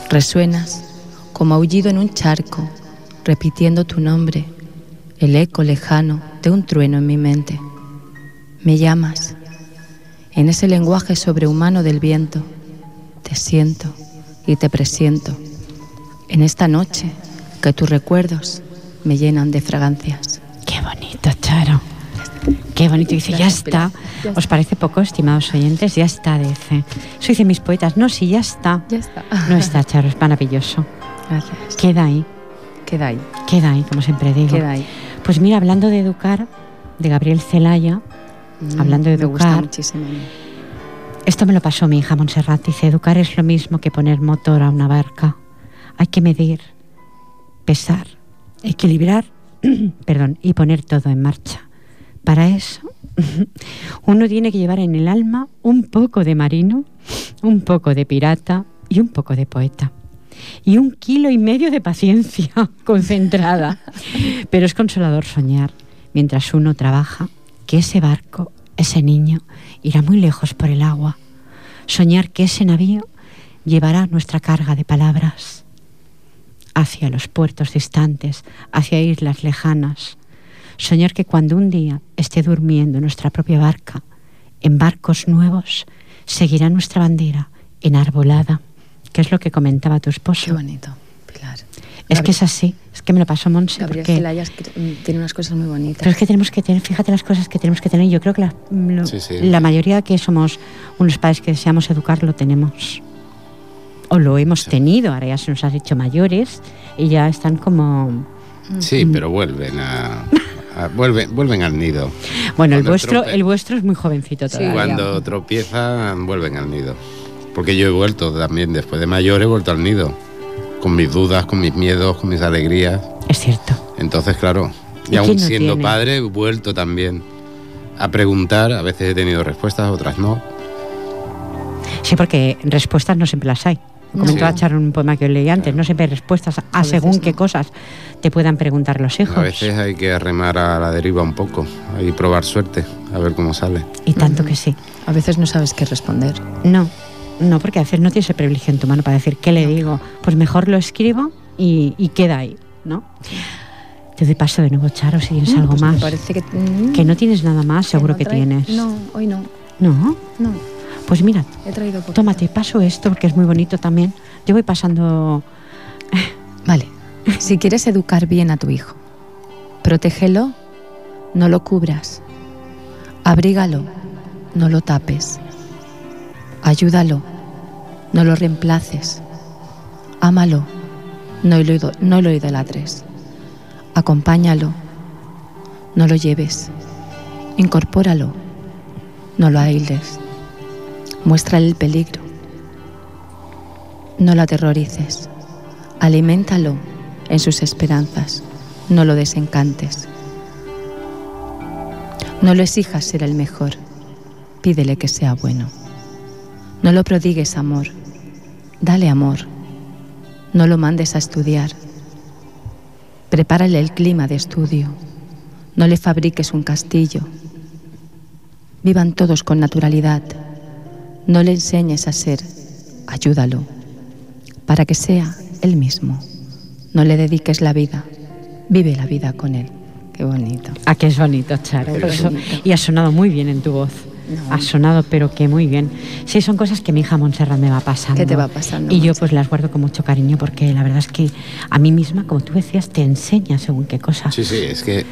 Speaker 2: Resuenas como aullido en un charco, repitiendo tu nombre, el eco lejano de un trueno en mi mente. Me llamas, en ese lenguaje sobrehumano del viento, te siento y te presiento, en esta noche que tus recuerdos me llenan de fragancias.
Speaker 1: Qué bonito, Charo. Qué bonito. Dice, ya está. ¿Os parece poco, estimados oyentes? Ya está, dice. Eso dice mis poetas. No, sí, ya está.
Speaker 2: Ya está.
Speaker 1: No está, Charo, es maravilloso.
Speaker 2: Gracias.
Speaker 1: Queda ahí,
Speaker 2: Queda ahí,
Speaker 1: queda ahí, como siempre digo.
Speaker 2: queda ahí.
Speaker 1: Pues mira, hablando de educar, de Gabriel Celaya,
Speaker 2: Mm,
Speaker 1: Hablando de
Speaker 2: Me gusta muchísimo.
Speaker 1: esto me lo pasó mi hija Montserrat. Dice, educar es lo mismo que poner motor a una barca. Hay que medir, pesar, equilibrar, perdón, y poner todo en marcha. Para eso, uno tiene que llevar en el alma un poco de marino, un poco de pirata y un poco de poeta. Y un kilo y medio de paciencia concentrada. Pero es consolador soñar, mientras uno trabaja, que ese barco, ese niño, irá muy lejos por el agua. Soñar que ese navío llevará nuestra carga de palabras hacia los puertos distantes, hacia islas lejanas. Soñar que cuando un día esté durmiendo en nuestra propia barca, en barcos nuevos, seguirá nuestra bandera enarbolada, que es lo que comentaba tu esposo.
Speaker 2: Qué bonito, Pilar.
Speaker 1: Es que es así, es que me lo pasó Monse.
Speaker 2: Gabriel
Speaker 1: porque-
Speaker 2: Celayas mm, tiene unas cosas muy bonitas.
Speaker 1: Pero es que tenemos que tener, fíjate las cosas que tenemos que tener. Yo creo que la, lo-
Speaker 4: Sí, sí.
Speaker 1: la mayoría que somos unos padres que deseamos educar lo tenemos. O lo hemos
Speaker 4: Sí.
Speaker 1: tenido, ahora ya se nos ha hecho mayores y ya están como...
Speaker 4: Sí, pero vuelven a, a- vuelven, vuelven al nido.
Speaker 1: Bueno, el vuestro,
Speaker 4: trope-
Speaker 1: el vuestro es muy jovencito todavía.
Speaker 4: Cuando tropiezan, vuelven al nido. Porque yo he vuelto también, después de mayor, he vuelto al nido. Con mis dudas, con mis miedos, con mis alegrías.
Speaker 1: Es cierto.
Speaker 4: Entonces, claro,
Speaker 1: ¿Y
Speaker 4: y aún
Speaker 1: no
Speaker 4: siendo
Speaker 1: tiene?
Speaker 4: padre, he vuelto también a preguntar. A veces he tenido respuestas, otras no.
Speaker 1: Sí, porque respuestas no siempre las hay.
Speaker 2: No.
Speaker 1: Comentaba
Speaker 4: Sí.
Speaker 1: Char un poema que yo leí antes, no siempre hay respuestas a,
Speaker 2: veces
Speaker 1: según qué
Speaker 2: no.
Speaker 1: cosas te puedan preguntar los hijos.
Speaker 4: A veces hay que remar a la deriva un poco y probar suerte, a ver cómo sale.
Speaker 1: Y tanto
Speaker 2: Ujú.
Speaker 1: que sí.
Speaker 2: A veces no sabes qué responder.
Speaker 1: No, no, porque a veces no tienes el privilegio en tu mano para decir, ¿qué le digo? Pues mejor lo escribo y, y queda ahí, ¿no? Te doy paso de nuevo, Charo, si tienes
Speaker 2: Mm,
Speaker 1: algo
Speaker 2: pues
Speaker 1: más.
Speaker 2: Me parece que, mm,
Speaker 1: Que no tienes nada más, seguro
Speaker 2: no
Speaker 1: que tienes.
Speaker 2: No, hoy no.
Speaker 1: ¿No?
Speaker 2: No,
Speaker 1: Pues mira,
Speaker 2: he traído poquito.
Speaker 1: tómate, paso esto porque es muy bonito también. Yo voy pasando...
Speaker 2: Vale. Si quieres educar bien a tu hijo, protégelo, no lo cubras. Abrígalo, no lo tapes. Ayúdalo, no lo reemplaces. Ámalo, no lo, ido- no lo idolatres. Acompáñalo, no lo lleves. Incorpóralo, no lo aísles. Muéstrale el peligro, no lo aterrorices. Aliméntalo en sus esperanzas, no lo desencantes. No lo exijas ser el mejor, pídele que sea bueno. No lo prodigues amor, dale amor. No lo mandes a estudiar, prepárale el clima de estudio. No le fabriques un castillo. Vivan todos con naturalidad. No le enseñes a ser, ayúdalo para que sea él mismo. No le dediques la vida, vive la vida con él. Qué bonito.
Speaker 1: Ah, que es bonito, Charo.
Speaker 2: Bonito.
Speaker 1: y ha sonado muy bien en tu voz.
Speaker 2: No.
Speaker 1: Ha sonado, pero que muy bien. Sí, son cosas que mi hija Montserrat me va pasando.
Speaker 2: ¿Qué te va pasando,
Speaker 1: Y yo pues las guardo con mucho cariño porque la verdad es que a mí misma, como tú decías, te enseña según qué cosas.
Speaker 4: Sí, sí, es que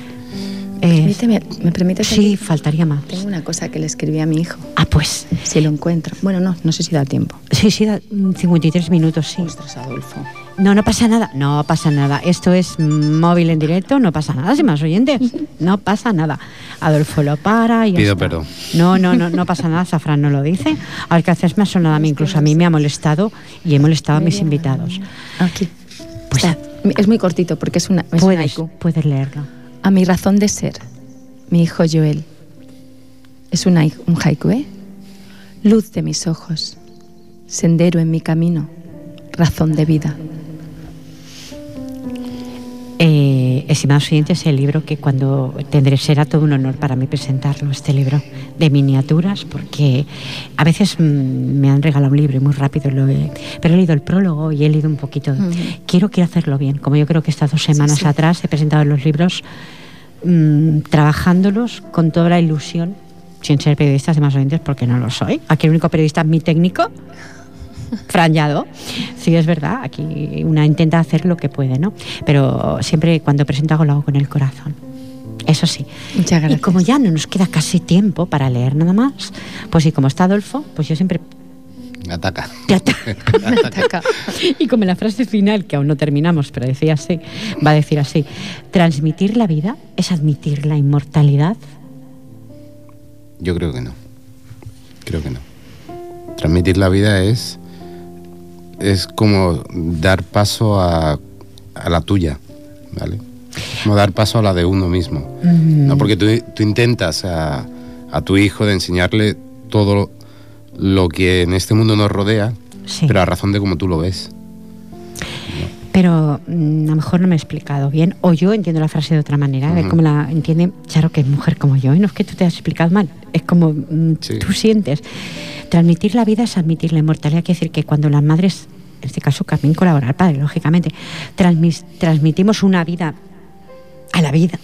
Speaker 1: Eh,
Speaker 2: Permíteme, ¿Me permites?
Speaker 1: sí, faltaría más.
Speaker 2: Tengo una cosa que le escribí a mi hijo,
Speaker 1: Ah, pues
Speaker 2: si lo encuentro. Bueno, no, no sé si da tiempo.
Speaker 1: sí, sí, da, mm, 53 minutos, sí.
Speaker 2: Ostras, Adolfo.
Speaker 1: No, no pasa nada, no pasa nada. Esto es mm, móvil en directo, no pasa nada, sin más oyentes. No pasa nada. Adolfo lo para y
Speaker 4: Pido
Speaker 1: está.
Speaker 4: perdón.
Speaker 1: No, no, no, no pasa nada, Safran no lo dice. A ver qué haces, me ha sonado a mí, incluso a mí me ha molestado y he molestado a mis invitados.
Speaker 2: Aquí.
Speaker 1: Pues
Speaker 2: Está. Es muy cortito porque es una. Es
Speaker 1: puedes,
Speaker 2: haiku.
Speaker 1: puedes leerlo.
Speaker 2: A mi razón de ser, mi hijo Joel. Es un, un haiku, ¿eh? Luz de mis ojos, sendero en mi camino, razón de vida.
Speaker 1: Eh, estimados oyentes, el libro que cuando tendré será todo un honor para mí presentarlo, este libro de miniaturas, porque a veces mm, me han regalado un libro y muy rápido lo he, pero he leído el prólogo y he leído un poquito. Quiero, quiero hacerlo bien, como yo creo que estas dos semanas
Speaker 2: sí.
Speaker 1: atrás he presentado los libros mm, trabajándolos con toda la ilusión, sin ser periodista, estimados oyentes, porque no lo soy. Aquí el único periodista es mi técnico. Fran Llado. Sí, es verdad, aquí una intenta hacer lo que puede, ¿no? Pero siempre cuando presento algo lo hago con el corazón. Eso sí.
Speaker 2: Muchas gracias.
Speaker 1: Y como ya no nos queda casi tiempo para leer nada más, pues y como está Adolfo, pues yo siempre...
Speaker 4: ataca.
Speaker 1: te
Speaker 2: Ataca.
Speaker 1: y como la frase final, que aún no terminamos, pero decía así, va a decir así, transmitir la vida es admitir la inmortalidad.
Speaker 4: Yo creo que no. Creo que no. Transmitir la vida es es como dar paso a, a la tuya, ¿vale? Como dar paso a la de uno mismo.
Speaker 1: Mm.
Speaker 4: No, porque tú, tú intentas a, a tu hijo de enseñarle todo lo que en este mundo nos rodea,
Speaker 1: Sí.
Speaker 4: pero a razón de cómo tú lo ves.
Speaker 1: Pero mm, a lo mejor no me he explicado bien, o yo entiendo la frase de otra manera, de
Speaker 4: Ujú.
Speaker 1: cómo la entiende Charo, que es mujer como yo, y no es que tú te has explicado mal, es como mm,
Speaker 4: Sí.
Speaker 1: tú sientes. Transmitir la vida es admitir la inmortalidad, quiere decir que cuando las madres, en este caso también colabora el padre, lógicamente, transmis- transmitimos una vida a la vida,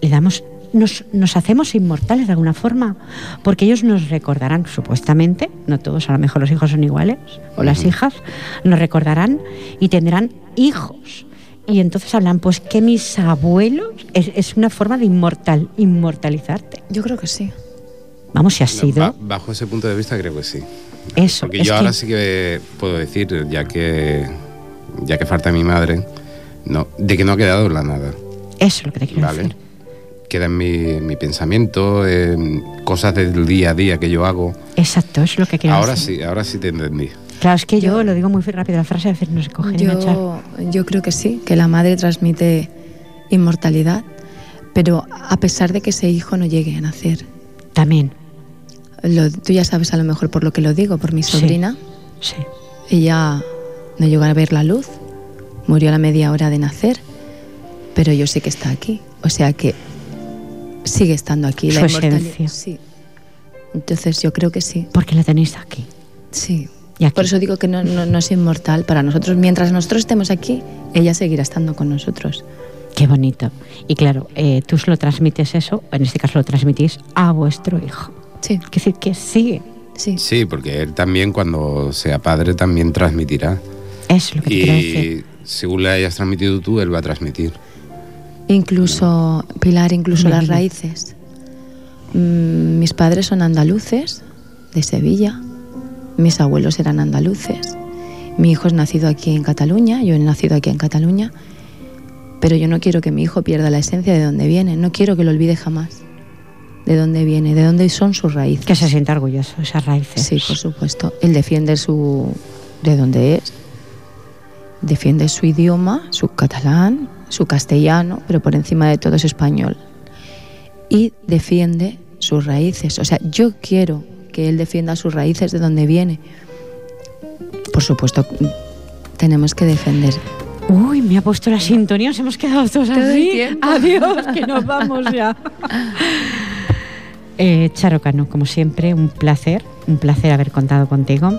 Speaker 1: le damos nos, nos, hacemos inmortales de alguna forma, porque ellos nos recordarán, supuestamente, no todos, a lo mejor los hijos son iguales, o las hijas, nos recordarán y tendrán hijos. Y entonces hablan, pues que mis abuelos es, una forma de inmortal, inmortalizarte.
Speaker 2: Yo creo que sí.
Speaker 1: Vamos, si ha sido.
Speaker 4: bajo ese punto de vista creo que sí.
Speaker 1: Eso.
Speaker 4: Porque yo ahora sí que puedo decir, ya que ya que falta mi madre, no, de que no ha quedado la nada.
Speaker 1: Eso es lo que te quiero decir.
Speaker 4: Queda en mi, mi, pensamiento, en cosas del día a día que yo hago.
Speaker 1: Exacto, eso es lo que quiero
Speaker 4: ahora sí, ahora sí te entendí.
Speaker 1: Claro, es que yo, lo digo muy rápido, la frase a veces no se coge
Speaker 2: yo, Yo creo que sí, que la madre transmite inmortalidad, pero a pesar de que ese hijo no llegue a nacer.
Speaker 1: También.
Speaker 2: Lo, tú ya sabes a lo mejor por lo que lo digo, por mi sobrina.
Speaker 1: Sí.
Speaker 2: Ella no llegó a ver la luz, murió a la media hora de nacer, pero yo sé que está aquí. O sea que sigue estando aquí.
Speaker 1: Su la esencia.
Speaker 2: Sí. Entonces yo creo que sí.
Speaker 1: Porque la tenéis aquí.
Speaker 2: Sí. Por eso digo que no, no, es inmortal para nosotros. Mientras nosotros estemos aquí, ella seguirá estando con nosotros.
Speaker 1: Qué bonito. Y claro, eh, tú lo transmites eso, en este caso lo transmitís a vuestro hijo.
Speaker 2: Sí.
Speaker 1: Es decir, que sigue.
Speaker 2: Sí.
Speaker 4: sí, porque él también cuando sea padre también transmitirá.
Speaker 1: Es lo que
Speaker 4: y
Speaker 1: decir.
Speaker 4: según le hayas transmitido tú, él va a transmitir.
Speaker 2: Incluso, Pilar, incluso las raíces. Mm, mis padres son andaluces, de Sevilla mis abuelos eran andaluces. Mi hijo es nacido aquí en Cataluña, yo he nacido aquí en Cataluña, pero yo no quiero que mi hijo pierda la esencia de dónde viene, no quiero que lo olvide jamás. De dónde viene, de dónde son sus raíces.
Speaker 1: Que se sienta orgulloso esas raíces.
Speaker 2: Sí, por supuesto. Él defiende su de dónde es, defiende su idioma, su catalán, su castellano, pero por encima de todo es español. Y defiende sus raíces. O sea, yo quiero que él defienda sus raíces de donde viene. Por supuesto, tenemos que defender.
Speaker 1: Uy, me ha puesto la sintonía, nos hemos quedado todos así. Adiós, que nos vamos ya. eh, Charo Cano, como siempre, un placer, un placer haber contado contigo.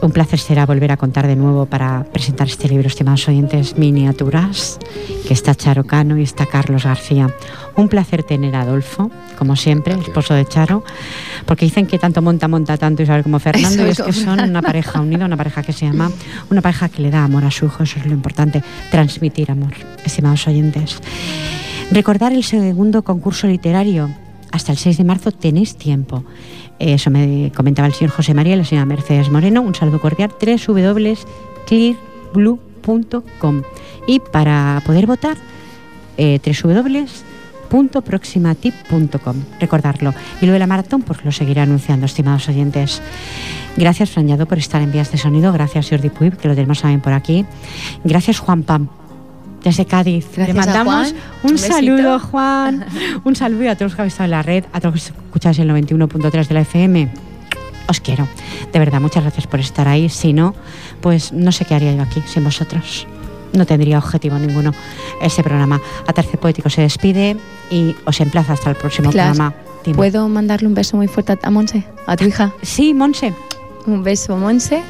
Speaker 1: Un placer será volver a contar de nuevo para presentar este libro, estimados oyentes, Miniaturas, que está Charo Cano y está Carlos García. Un placer tener a Adolfo, como siempre, esposo de Charo, porque dicen que tanto monta, monta tanto Isabel como Fernando, y es que son una pareja unida, una pareja que se ama, una pareja que le da amor a su hijo, eso es lo importante, transmitir amor, estimados oyentes. Recordar el segundo concurso literario, hasta el 6 de marzo tenéis tiempo. Eso me comentaba el señor José María y la señora Mercedes Moreno. Un saludo cordial, www.clearblue.com. Y para poder votar, eh, www.proximatip.com. Recordarlo. Y lo de la maratón, pues lo seguiré anunciando, estimados oyentes. Gracias, Franjado, por estar en vías de sonido. Gracias, Jordi Puig, que lo tenemos también por aquí. Gracias, Juan Pam desde Cádiz.
Speaker 2: Le
Speaker 1: mandamos un, saludo, Juan. un saludo a todos los que habéis estado en la red, a todos los que escucháis el 91.3 de la FM. Os quiero. De verdad, muchas gracias por estar ahí. Si no, pues no sé qué haría yo aquí sin vosotros. No tendría objetivo ninguno ese programa. A Tercer Poético se despide y os emplaza hasta el próximo programa.
Speaker 2: ¿Puedo mandarle un beso muy fuerte a Monse, a tu hija?
Speaker 1: Sí, Monse.
Speaker 2: Un beso, Monse.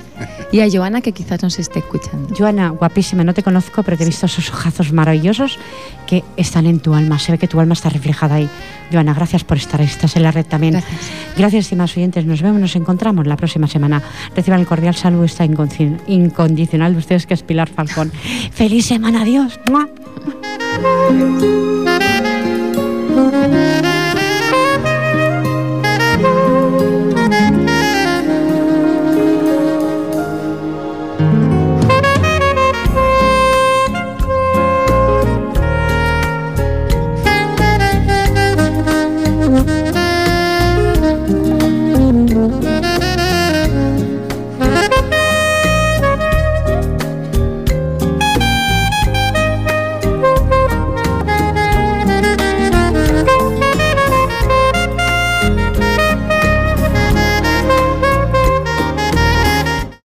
Speaker 2: Y a Joana, que quizás nos esté escuchando.
Speaker 1: Joana, guapísima, no te conozco, pero te he visto esos ojazos maravillosos que están en tu alma. Se ve que tu alma está reflejada ahí. Joana, gracias por estar ahí. Estás en la red también.
Speaker 2: Gracias.
Speaker 1: Gracias, estimados oyentes. Nos vemos, nos encontramos la próxima semana. Reciban el cordial saludo está incondicional de ustedes, que es Pilar Falcón. ¡Feliz semana! ¡Adiós!